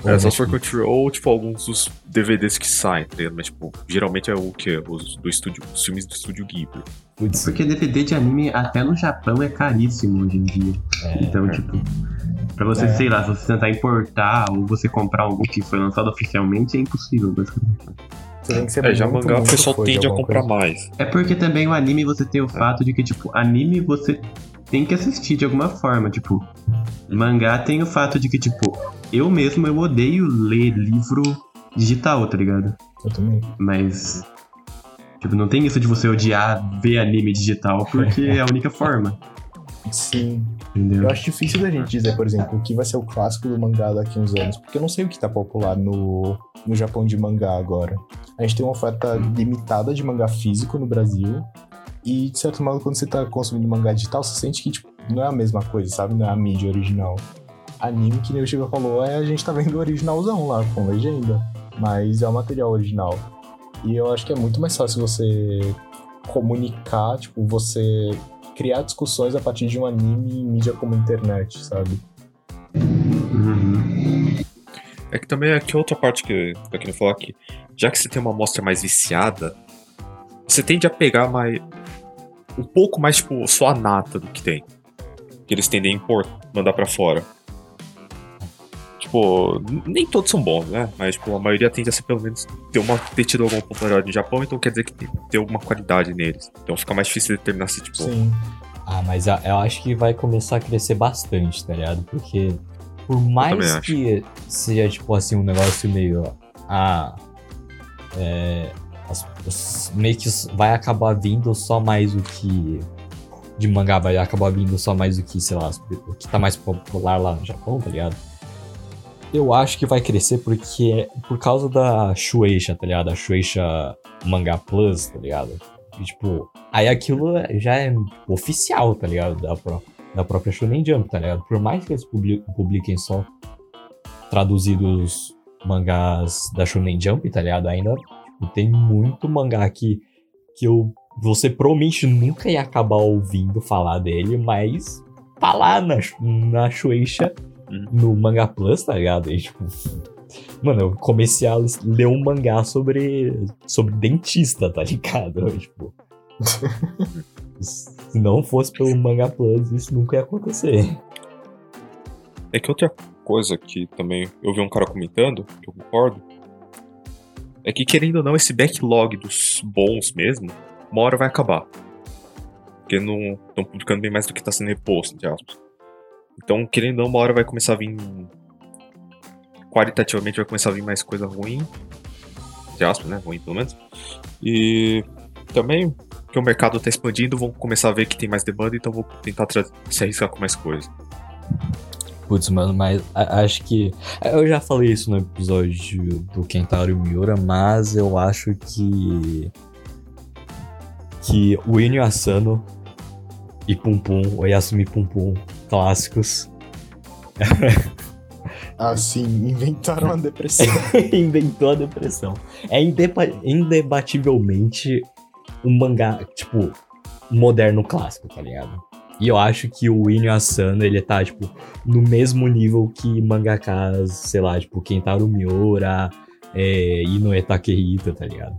A: É, só se for
D: Netflix.
A: Crunchyroll ou, tipo, alguns dos DVDs que saem, tá ligado? Mas, tipo, geralmente é o quê? Os do estúdio, os filmes do estúdio Ghibli.
D: Putz,
B: Porque DVD de anime até no Japão é caríssimo hoje em dia.
D: é,
B: Então, tipo, pra você,
E: É.
B: sei lá, se você tentar importar ou você comprar algo que foi lançado oficialmente, é impossível, basicamente.
E: Você tem que ser
A: É, já
E: muito,
A: mangá o pessoal tende a comprar
E: coisa.
A: mais.
B: É porque também o anime você tem o fato de que, tipo, anime você tem que assistir de alguma forma. Tipo, mangá tem o fato de que, tipo, eu mesmo eu odeio ler livro digital, tá ligado?
E: Eu também.
B: Mas. Tipo, não tem isso de você odiar ver anime digital, porque é a única forma.
E: Sim.
B: Entendeu?
E: Eu acho difícil da gente dizer, por exemplo, o que vai ser o clássico do mangá daqui a uns anos, porque eu não sei o que tá popular no, no Japão de mangá agora. A gente tem uma oferta limitada de mangá físico no Brasil, e de certo modo, quando você tá consumindo mangá digital, você sente que tipo, não é a mesma coisa, sabe? Não é a mídia original. Anime, que nem o Chico falou, é a gente tá vendo o originalzão lá, com legenda, mas é o material original. E eu acho que é muito mais fácil você comunicar, tipo, você criar discussões a partir de um anime em mídia como internet, sabe?
B: Uhum.
A: É que também aqui outra parte que eu queria falar aqui. Já que você tem uma amostra mais viciada, você tende a pegar mais. Um pouco mais, tipo, só a nata do que tem. Que eles tendem a impor, mandar pra fora. Tipo, nem todos são bons, né? Mas, tipo, a maioria tende a ser pelo menos ter, uma, ter tido alguma popularidade no Japão, então quer dizer que tem, tem alguma qualidade neles. Então fica mais difícil determinar se, tipo.
E: Sim.
D: Ah, mas eu acho que vai começar a crescer bastante, tá ligado? Porque por mais
A: acho.
D: que seja, tipo assim, um negócio meio. Ah. É. as- meio que vai acabar vindo só mais o que. De mangá vai acabar vindo só mais o que, sei lá, o que tá mais popular lá no Japão, tá ligado? Eu acho que vai crescer porque é por causa da Shueisha, tá ligado? A Shueisha Manga Plus, tá ligado? E, tipo, aí aquilo já é oficial, tá ligado? Da, pró- da própria Shonen Jump, tá ligado? Por mais que eles publi- publiquem só traduzidos mangás da Shonen Jump, tá ligado? Ainda tipo, tem muito mangá aqui que eu, você provavelmente nunca ia acabar ouvindo falar dele, mas tá lá na, na Shueisha,
A: Uhum.
D: no Manga Plus, tá ligado? E, tipo, mano, eu comecei a ler um mangá sobre, sobre dentista, tá ligado? [LAUGHS] Tipo, se não fosse pelo Manga Plus, isso nunca ia acontecer.
A: É que outra coisa que também eu vi um cara comentando, que eu concordo, é que querendo ou não, esse backlog dos bons mesmo, uma hora vai acabar. Porque não estão publicando bem mais do que está sendo reposto, entre aspas. Então, querendo ou não, uma hora vai começar a vir. Qualitativamente vai começar a vir mais coisa ruim. Entre aspas, né? Ruim pelo menos. E também, que o mercado está expandindo, vão começar a ver que tem mais demanda, então vou tentar se arriscar com mais coisa.
D: Putz, mano, mas acho que. Eu já falei isso no episódio do Kentaro Miura, mas eu acho que. Que o Inyo Asano e Pum Pum, o Yasumi Pum Pum, clássicos, [LAUGHS]
E: Assim, inventaram a depressão. [LAUGHS]
D: inventou a depressão. É indeba- indebativelmente um mangá, tipo, moderno clássico, tá ligado? E eu acho que o Inyo Asano, ele tá, tipo, no mesmo nível que mangakas, sei lá, tipo, Kentaro Miura, é, Inoue Takehita, tá ligado?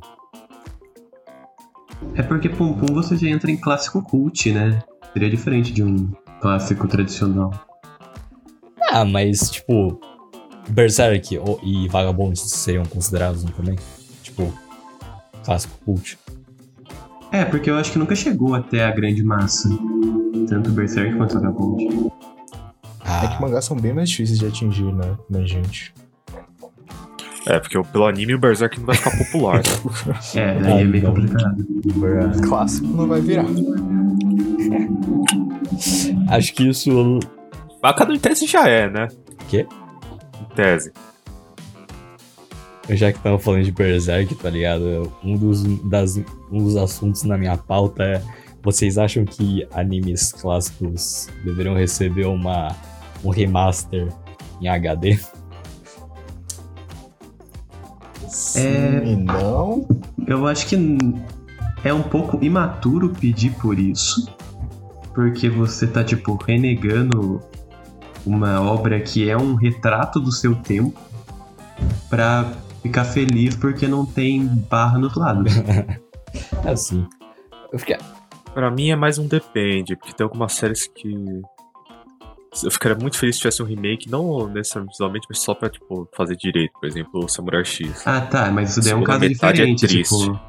B: É porque Pum Pum você já entra em clássico cult, né? Seria diferente de um clássico tradicional.
D: Ah, mas, tipo, Berserk e Vagabond seriam considerados um também? Tipo, clássico cult.
B: É, porque eu acho que nunca chegou até a grande massa. Tanto Berserk quanto Vagabond.
D: Ah,
E: É que mangás são bem mais difíceis de atingir, né? Na gente.
A: É, porque o- pelo anime o Berserk não vai ficar popular, né? [LAUGHS]
B: É, daí é meio complicado.
E: Clássico não vai virar.
D: acho que isso
A: Mas cada em tese já é, né?
D: Quê?
A: Em tese.
D: Já que estamos falando de Berserk, tá ligado? Um dos, das, um dos assuntos na minha pauta é: vocês acham que animes clássicos deveriam receber uma, um remaster em HD?
E: Sim
B: É.
E: não.
B: Eu acho que é um pouco imaturo pedir por isso. Porque você tá, tipo, renegando uma obra que é um retrato do seu tempo pra ficar feliz porque não tem barra nos lados. [LAUGHS]
D: É assim. Eu fiquei,
A: Pra mim é mais um depende, porque tem algumas séries que. Eu ficaria muito feliz se tivesse um remake, não necessariamente visualmente, mas só pra, tipo, fazer direito. Por exemplo, o Samurai X.
B: Ah, tá, mas isso daí é um caso
A: é
B: diferente,
A: triste.
B: tipo.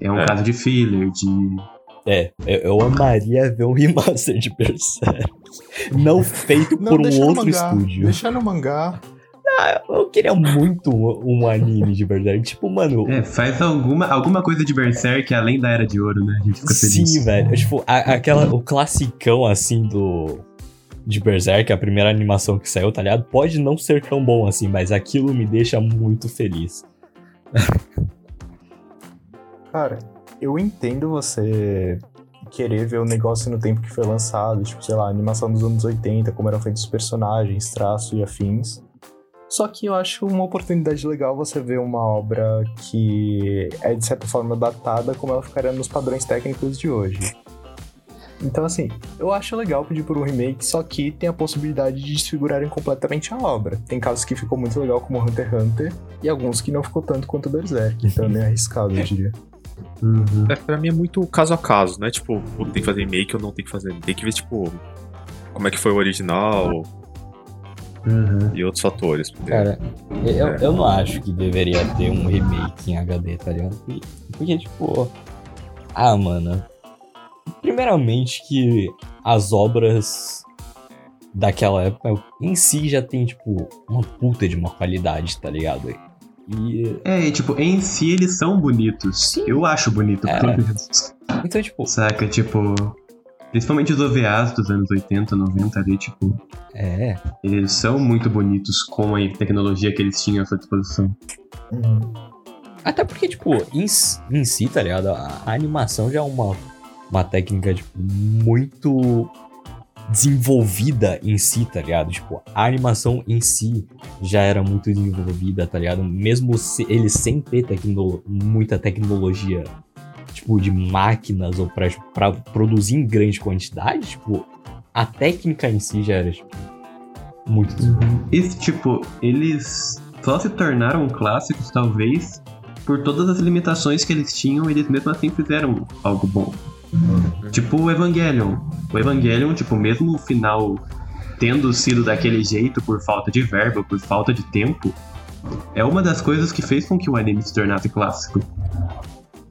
B: É um
A: É.
B: caso de filler, de.
D: é, eu, eu amaria ver um remaster de Berserk. Não feito
E: Não,
D: por um outro
E: mangá.
D: estúdio.
E: Deixa no mangá.
D: Eu queria muito um, um anime de Berserk. Tipo, mano,
B: É, faz alguma, alguma coisa de Berserk além da Era de Ouro, né? A gente fica feliz.
D: Sim, velho. Tipo, a- aquela, o classicão, assim, do... De Berserk, a primeira animação que saiu, tá ligado? Pode não ser tão bom assim, mas aquilo me deixa muito feliz.
E: Cara, eu entendo você querer ver o negócio no tempo que foi lançado, tipo, sei lá, animação dos anos 80, como eram feitos os personagens, traço e afins. Só que eu acho uma oportunidade legal você ver uma obra que é de certa forma datada como ela ficaria nos padrões técnicos de hoje. Então, assim, eu acho legal pedir por um remake, só que tem a possibilidade de desfigurarem completamente a obra. Tem casos que ficou muito legal, como Hunter x Hunter, e alguns que não ficou tanto quanto Berserk. Então é meio arriscado, eu diria.
B: Uhum.
A: É, pra mim é muito caso a caso, né? Tipo, tem que fazer remake ou não tem que fazer. Tem que ver, tipo, como é que foi o original
B: Uhum.
A: e outros fatores.
D: Cara, eu,
A: É.
D: eu não acho que deveria ter um remake em HD, tá ligado? Porque, porque, tipo. Ah, mano. primeiramente que as obras daquela época em si já tem, tipo, uma puta de uma qualidade, tá ligado? E.
B: É, e, tipo, em si eles são bonitos.
D: Sim.
B: Eu acho bonito,
D: É.
B: pelo menos.
D: Então, tipo,
B: Saca, tipo. Principalmente os OVAs dos anos 80, 90 ali, tipo,
D: é.
B: eles são muito bonitos com a tecnologia que eles tinham à sua disposição.
E: Uhum.
D: Até porque, tipo, em, em si, tá ligado? A, a animação já é uma, uma técnica, tipo, muito desenvolvida em si, tá ligado? Tipo, a animação em si já era muito desenvolvida, tá ligado? Mesmo se, ele sem ter tecno, muita tecnologia, tipo, de máquinas ou pra, pra produzir em grande quantidade, tipo, a técnica em si já era, tipo, muito desenvolvida.
B: E, tipo, eles só se tornaram clássicos, talvez, por todas as limitações que eles tinham, eles mesmo assim fizeram algo bom. Tipo o Evangelion. O Evangelion, tipo, mesmo o final tendo sido daquele jeito por falta de verba, por falta de tempo, é uma das coisas que fez com que o anime se tornasse clássico.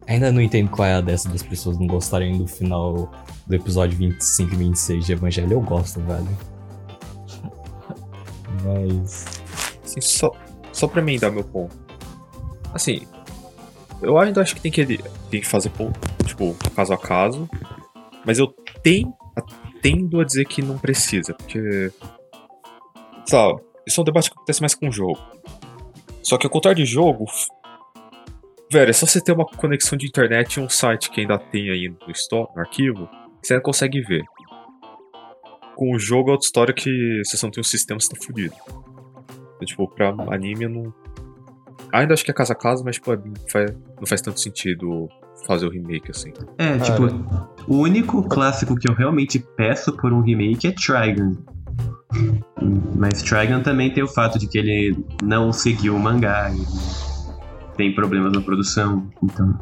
D: Ainda não entendo qual é a dessa das pessoas não gostarem do final do episódio 25 e 26 de Evangelho. Eu gosto, velho. [LAUGHS] Mas.
A: Assim, só, só pra emendar meu ponto. Assim, eu ainda acho que tem que, tem que fazer, tipo, caso a caso. Mas eu tenho, tendo a dizer que não precisa, porque. Sabe, isso é um debate que acontece mais com o jogo. Só que ao contrário de jogo. Velho, é só você ter uma conexão de internet e um site que ainda tem aí no, store, no arquivo, que você ainda consegue ver. Com o jogo é outra história que se você não tem um sistema, você tá fudido. Então, tipo, pra anime eu não. Ainda acho que é casa a casa, mas, tipo, é- faz- não faz tanto sentido fazer o remake assim.
B: É, tipo, o único clássico que eu realmente peço por um remake é Trigun. Mas Trigun também tem o fato de que ele não seguiu o mangá, ele tem problemas na produção, então.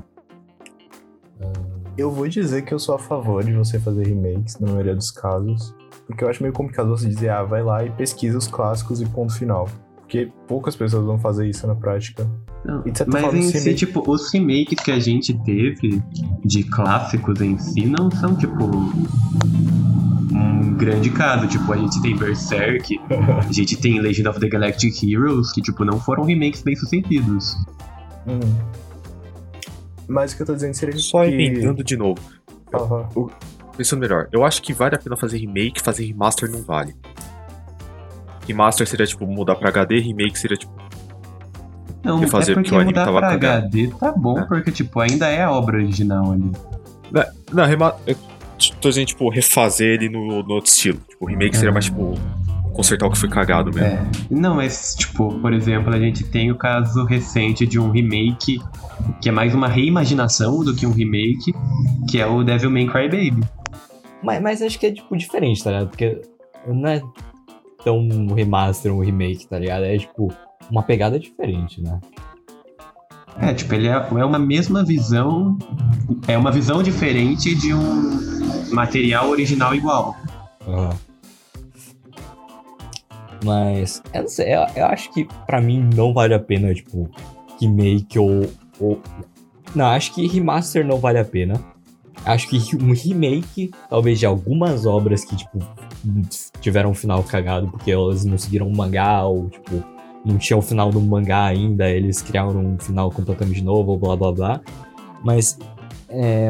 E: Eu vou dizer que eu sou a favor de você fazer remakes, na maioria dos casos. Porque eu acho meio complicado você dizer, ah, vai lá e pesquisa os clássicos e ponto final. Porque poucas pessoas vão fazer isso na prática.
B: Não, mas em si,
E: remake-
B: tipo, os remakes que a gente teve de clássicos em si não são, tipo, um grande caso. Tipo, a gente tem Berserk, [LAUGHS] a gente tem Legend of the Galactic Heroes, que, tipo, não foram remakes bem sucedidos.
E: Uhum. Mas o que eu tô dizendo seria
A: Só
E: que...
A: emendando de novo.
E: Aham.
A: Pensando melhor, eu acho que vale a pena fazer remake, fazer remaster não vale. Remaster seria tipo mudar pra HD, remake seria tipo.
B: Não,
A: E fazer
B: é porque
A: porque o anime
B: mudar
A: tava
B: pra
A: cagado.
B: HD tá bom,
A: É.
B: porque, tipo, ainda é a obra original ali.
A: Não, não rema... eu tô dizendo, tipo, refazer ele no, no outro estilo. Tipo, remake seria mais tipo. Consertar o que foi cagado mesmo.
B: É. Não, mas, tipo, por exemplo, a gente tem o caso recente de um remake que é mais uma reimaginação do que um remake, que é o Devil May Cry Baby.
D: Mas, mas acho que é, tipo, diferente, tá ligado? Porque não é tão um remaster, um remake, tá ligado? É, tipo, uma pegada diferente, né?
B: É, tipo, ele é, é uma mesma visão, é uma visão diferente de um material original igual.
D: Aham. Mas, eu não sei, eu, eu acho que pra mim não vale a pena, tipo, remake ou, ou. Não, acho que remaster não vale a pena. Acho que um remake, talvez de algumas obras que, tipo, tiveram um final cagado porque elas não seguiram o mangá ou, tipo, não tinha o final do mangá ainda, eles criaram um final completamente novo, blá blá blá. Mas, é.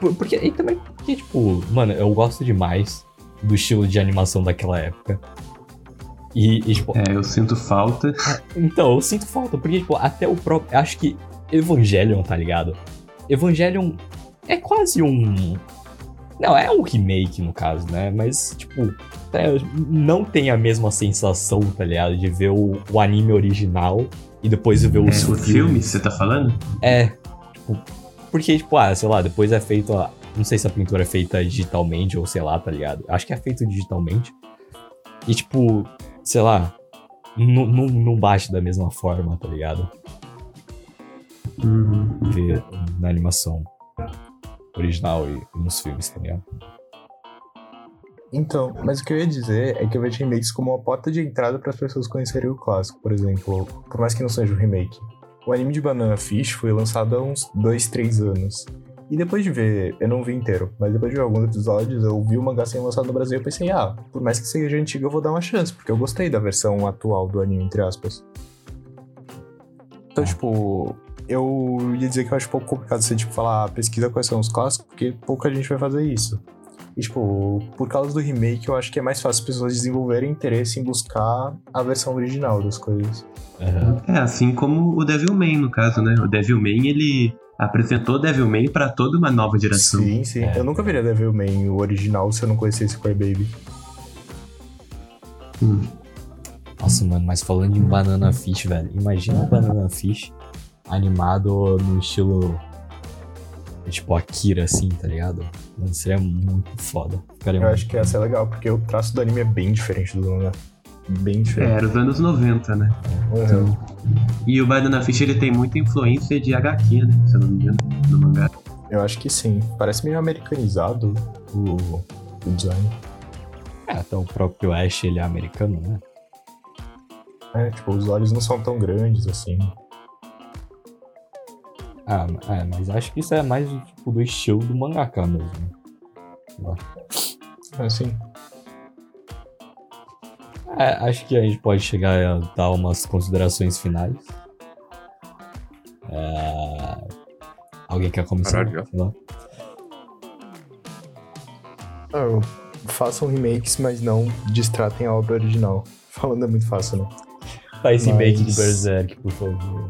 D: por- Porque, e também porque, tipo, mano, eu gosto demais do estilo de animação daquela época. E, e, tipo,
B: É, eu sinto falta.
D: então, eu sinto falta, porque, tipo, até o próprio. Acho que Evangelion, tá ligado? Evangelion é quase um. Não, é um remake no caso, né? Mas, tipo, é, não tem a mesma sensação, tá ligado? De ver o, o anime original e depois ver
B: É,
D: os
B: os filmes, você tá falando?
D: É, tipo, porque, tipo, ah, sei lá, depois é feito a. Não sei se a pintura é feita digitalmente ou sei lá, tá ligado? Acho que é feito digitalmente. E, tipo, sei lá, não, não, não bate da mesma forma, tá ligado?
B: Uhum.
D: Ver na animação original e, e nos filmes, tá ligado?
E: Então, mas o que eu ia dizer é que eu vejo remakes como uma porta de entrada para as pessoas conhecerem o clássico, por exemplo, por mais que não seja um remake. O anime de Banana Fish foi lançado há uns 2, 3 anos. E depois de ver, eu não vi inteiro, mas depois de ver alguns episódios, eu vi o mangá sendo lançado no Brasil e pensei, ah, por mais que seja antigo, eu vou dar uma chance, porque eu gostei da versão atual do anime, entre aspas. Então, tipo, eu ia dizer que eu acho um pouco complicado você, tipo, falar, ah, pesquisa quais são os clássicos, porque pouca gente vai fazer isso. E, tipo, por causa do remake, eu acho que é mais fácil as pessoas desenvolverem interesse em buscar a versão original das coisas.
D: Aham.
B: É, assim como o Devilman, no caso, né? O Devilman, ele apresentou Devilman pra toda uma nova geração.
E: Sim, sim.
D: É.
E: Eu nunca viria Devilman, o original, se eu não conhecesse Cry Baby.
B: Hum.
D: Nossa, mano, mas falando em Banana Fish, velho, imagina o Banana Fish animado no estilo. Tipo Akira, assim, tá ligado? Mano, seria muito foda. Ficaria
E: Eu
D: muito
E: acho que essa é legal, porque o traço do anime é bem diferente do mangá. Bem
B: É,
E: diferente.
B: era os anos 90, né?
E: Uhum.
B: E o Banana Fish, ele tem muita influência de HQ, né? Se eu não me engano, no mangá.
E: Eu acho que sim. Parece meio americanizado o, o design.
D: É, até o próprio Ash, ele é americano, né?
E: É, tipo, os olhos não são tão grandes assim.
D: Ah, é, mas acho que isso é mais tipo, do estilo do mangaka mesmo. né? Lá.
E: Assim.
D: É, acho que a gente pode chegar a dar umas considerações finais. É, Alguém quer começar?
A: Caralho,
D: lá.
E: Ah, façam remakes, mas não distratem a obra original. [LAUGHS] Falando é muito fácil, né?
D: Faz remake de
E: Mas-
D: Berserk, por favor.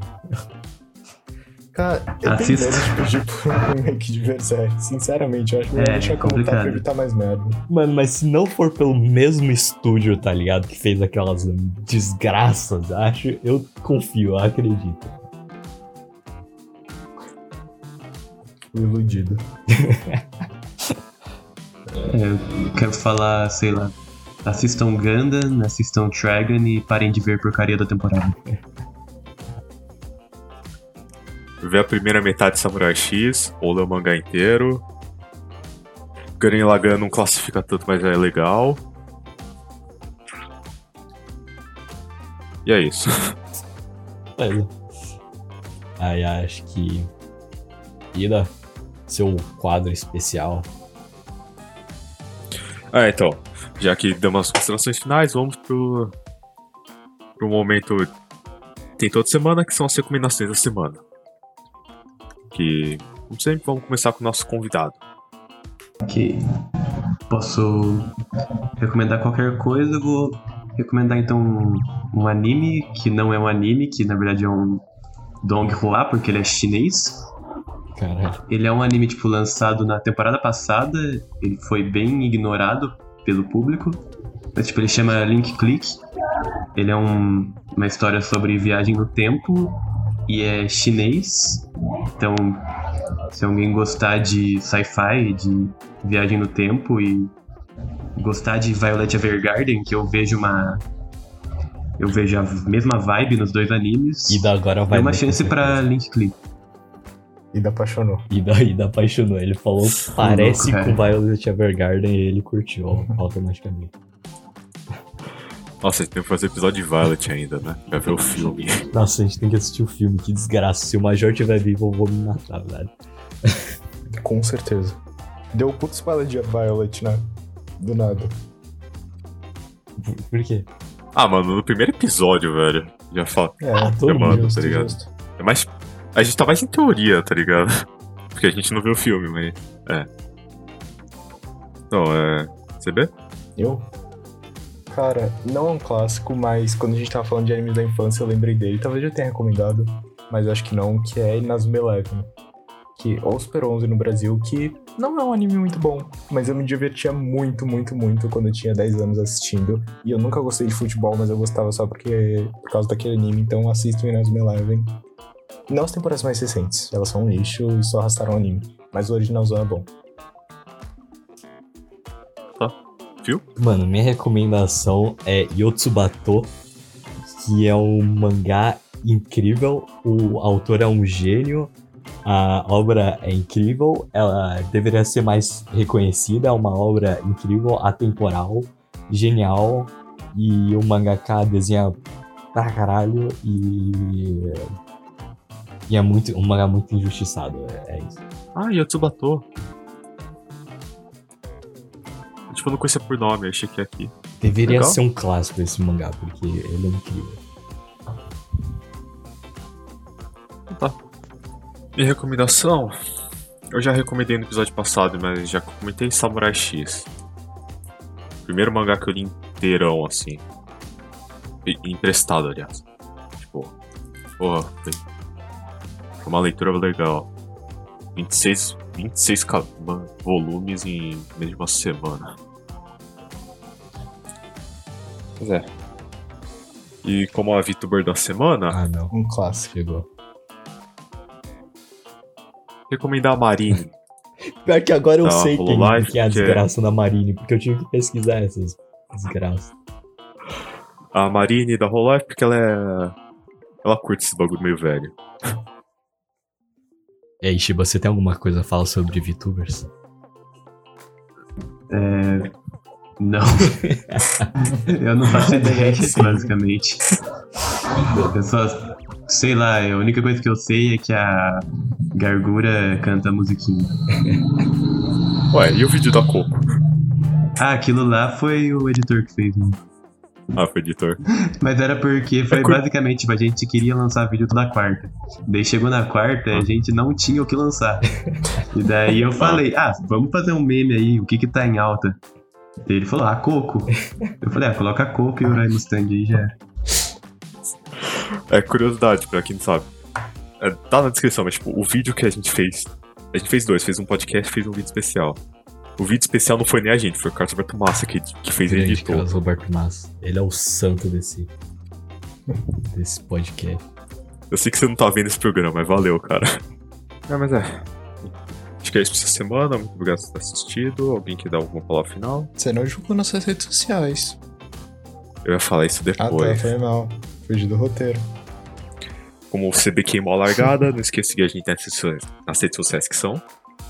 E: Cara, eu
B: Assista.
E: tenho medo de pedir por um remake de Berserk. Sinceramente, eu acho melhor
B: É,
E: deixar
B: é
E: como tá pra
B: complicado.
E: evitar mais merda.
D: Mano, mas se não for pelo mesmo estúdio, tá ligado? Que fez aquelas desgraças, acho. Eu confio, eu acredito.
E: Fui iludido. [LAUGHS]
B: É, eu quero falar, sei lá, assistam Gundam, assistam Dragon e parem de ver porcaria da temporada. [LAUGHS]
A: Ver a primeira metade de Samurai X, ou o mangá inteiro. Gurren Lagann não classifica tanto, mas é legal. E é isso.
D: Beleza. [LAUGHS] Aí acho que. Ida, seu quadro especial.
A: Ah, então. Já que demos as considerações finais, vamos pro. pro momento. Tem toda semana, que são as recomendações da semana. Que, como sempre, vamos começar com o nosso convidado.
B: Que posso recomendar qualquer coisa, eu vou recomendar então um, um anime que não é um anime, que na verdade é um Donghua, porque ele é chinês.
D: Caralho.
B: Ele é um anime tipo lançado na temporada passada, ele foi bem ignorado pelo público. Mas tipo, ele chama Link Click. Ele é um- uma história sobre viagem no tempo e é chinês. Então, se alguém gostar de sci-fi, de viagem no tempo e gostar de Violet Evergarden, que eu vejo uma eu vejo a mesma vibe nos dois animes.
D: Ida agora vai.
B: Uma chance pra
D: certeza.
B: Link Click.
E: E da apaixonou.
D: Ida, Ida apaixonou. Ele falou parece
B: louco,
D: com. Violet Evergarden e ele curtiu automaticamente.
A: Nossa, a gente tem que fazer episódio de Violet ainda, né? Pra ver o filme. [LAUGHS]
D: Nossa, a gente tem que assistir o filme, que desgraça. Se o Major tiver vivo, eu vou me matar, velho.
E: Com certeza. Deu puta spoiler de Violet, né? Do nada.
D: Por, por quê?
A: Ah, mano, no primeiro episódio, velho. Já fala.
E: É,
D: Ah, todo
A: mundo,
E: justo,
A: tá ligado?
E: justo.
A: É mais. A gente tá mais em teoria, tá ligado? [LAUGHS] Porque a gente não viu o filme, mas. É. Então, é. CB?
E: Eu? Cara, não é um clássico, mas quando a gente tava falando de animes da infância, eu lembrei dele. Talvez eu tenha recomendado, mas acho que não, que é Inazuma Eleven. Que, ou Super 11 no Brasil, que não é um anime muito bom, mas eu me divertia muito, muito, muito quando eu tinha 10 anos assistindo. E eu nunca gostei de futebol, mas eu gostava só porque por causa daquele anime, então assisto Inazuma Eleven. Não as temporadas mais recentes, elas são um lixo e só arrastaram o anime. Mas o originalzão é bom.
D: Mano, minha recomendação é Yotsubato, que é um mangá incrível. O autor é um gênio. A obra é incrível, ela deveria ser mais reconhecida. É uma obra incrível, atemporal, genial. E o mangaka desenha pra caralho. E E é muito, um mangá muito injustiçado, é isso.
A: Ah, Yotsubato. Tipo, eu não conhecia por nome, achei que é aqui.
D: Deveria
A: Legal.
D: ser um clássico esse mangá, porque ele é incrível.
A: Minha recomendação, eu já recomendei no episódio passado, mas já comentei Samurai X. Primeiro mangá que eu li inteirão, assim. Emprestado, aliás. Tipo, porra, foi, foi uma leitura legal. 26, 26 ca- ma- volumes em menos de uma semana. Pois é. E como a VTuber da semana,
D: Ah, não.
E: Um clássico.
D: Chegou.
A: recomendar a Marine. [LAUGHS]
D: Pior que agora eu
A: Tá,
D: sei quem,
A: live,
D: quem é a
A: porque-
D: desgraça da Marine, porque eu tive que pesquisar essas desgraças.
A: a Marine da Hololive porque ela é. Ela curte esse bagulho meio velho. [LAUGHS]
D: E aí, Shiba, você tem alguma coisa a falar sobre VTubers?
B: É... Não. [LAUGHS] eu não faço ideia, basicamente. Eu só. Sei lá, a única coisa que eu sei é que a Gargura canta musiquinha.
A: Ué, e o vídeo da Coco?
B: Ah, aquilo lá foi o editor que fez, né?
A: Ah, foi editor.
B: Mas era porque foi
A: É cur-
B: basicamente, tipo, a gente queria lançar vídeo toda quarta. Daí chegou na quarta, a gente não tinha o que lançar. E daí eu [LAUGHS] falei, ah, vamos fazer um meme aí, o que que tá em alta? Daí ele falou, ah, Coco. Eu falei, ah, coloca Coco e o Rai no stand aí já. era.
A: É curiosidade, pra quem não sabe. É, tá na descrição, mas tipo, o vídeo que a gente fez. A gente fez dois, fez um podcast e fez um vídeo especial. O vídeo especial não foi nem a gente, foi o Carlos Alberto Massa que, que fez e
D: Grande
A: editou.
D: Carlos Roberto Massa. Ele é o santo desse, desse podcast.
A: Eu sei que você não tá vendo esse programa, mas valeu, cara. É, mas é. Acho que é isso pra essa semana. Muito obrigado por ter assistido. Alguém quer dar alguma palavra final?
E: Você não julgou nas suas redes sociais.
A: Eu ia falar isso
E: Ah, tá,
A: depois.
E: foi mal. Fugi do roteiro.
A: Como o CB queimou a largada, não esqueça de seguir a gente nas redes sociais, nas redes sociais que são.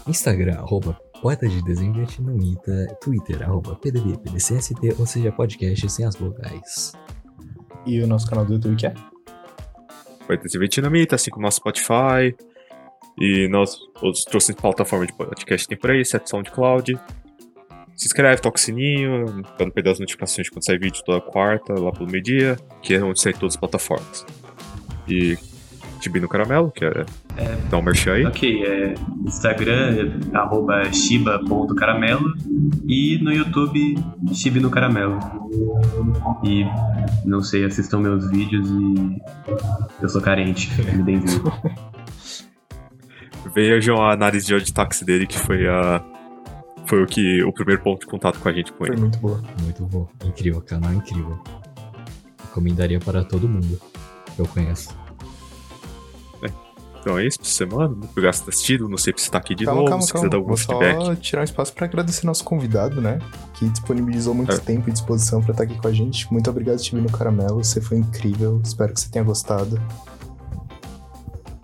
D: Instagram, arroba Poeta de Desenho Vietnamita, Twitter, arroba PDB, PDCST, ou seja, podcast sem as vogais.
E: E o nosso canal do YouTube que é?
A: Vai ter Vietnamita, assim como o nosso Spotify. E nós outros trouxemos plataformas de podcast tem por aí, exceto SoundCloud. Se inscreve, toca o sininho, pra não perder as notificações quando sair vídeo toda quarta, lá pelo meio-dia, que é onde sai todas as plataformas. E Tibi no Caramelo, que é. Dá um merchan aí.
B: Ok, é Instagram, é arroba shiba.caramelo e no YouTube, Shibi no Caramelo. E, não sei, assistam meus vídeos e eu sou carente, me deem. [LAUGHS]
A: Vejam a análise de táxi dele, que foi a. Foi o que. o primeiro ponto de contato com a gente com
E: Foi
A: ele.
E: muito boa.
D: Muito bom, incrível, canal incrível. Recomendaria para todo mundo que eu conheço.
A: Então é isso pra semana. Muito obrigado por ter assistido. Não sei se você tá aqui de
E: calma,
A: novo,
E: calma,
A: se
E: calma.
A: quiser dar algum
E: Vou
A: feedback.
E: só tirar um espaço pra agradecer nosso convidado, né? Que disponibilizou muito
A: É.
E: tempo e disposição pra estar aqui com a gente. Muito obrigado, Steve no Caramelo. Você foi incrível. Espero que você tenha gostado.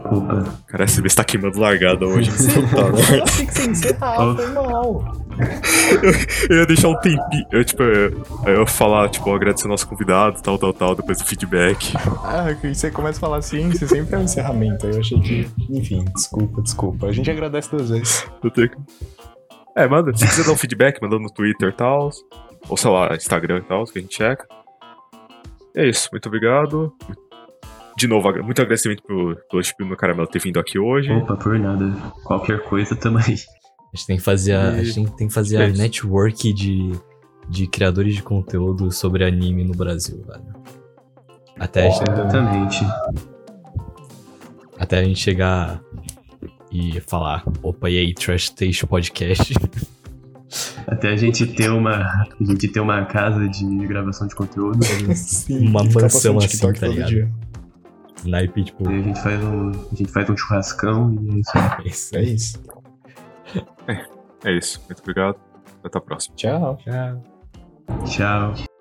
B: Opa.
A: Cara, esse você tá queimando largada hoje. [LAUGHS] Você tá, né?
E: Tem que ser encerrar, foi mal.
A: Eu ia deixar um tempinho. Eu, tipo, eu, eu ia falar, tipo, agradecer o nosso convidado, tal, tal, tal, depois do feedback.
E: Ah, que você começa a falar assim, você sempre é um encerramento. Aí eu achei que. Enfim, desculpa, desculpa. A gente agradece duas vezes.
A: Eu tenho que... É, manda. Se quiser dar um feedback, manda no Twitter e tal. Ou sei lá, Instagram e tal, que a gente checa. É isso, muito obrigado. De novo, muito agradecimento pelo, pelo Chip no Caramelo ter vindo aqui hoje.
B: Opa, por nada. Qualquer coisa, tamo aí.
D: A gente tem que fazer a, a
A: E-
D: gente tem que fazer
A: é
D: a network de, de criadores de conteúdo sobre anime no Brasil, velho. Até, a gente-
B: Exatamente.
D: até a gente chegar e falar, opa, e aí, Trash Taste Podcast. [LAUGHS]
B: Até a gente ter uma. A gente ter uma casa de gravação de conteúdo. [LAUGHS]
E: Sim,
D: Uma mansão assim, tá ligado?
E: dia.
D: Naipe, tipo,
B: Daí a gente faz um. A gente faz um churrascão e é isso aí. [LAUGHS]
D: isso
E: É.
A: É isso, muito obrigado. Até a próxima.
E: Tchau.
D: Tchau.
B: Tchau.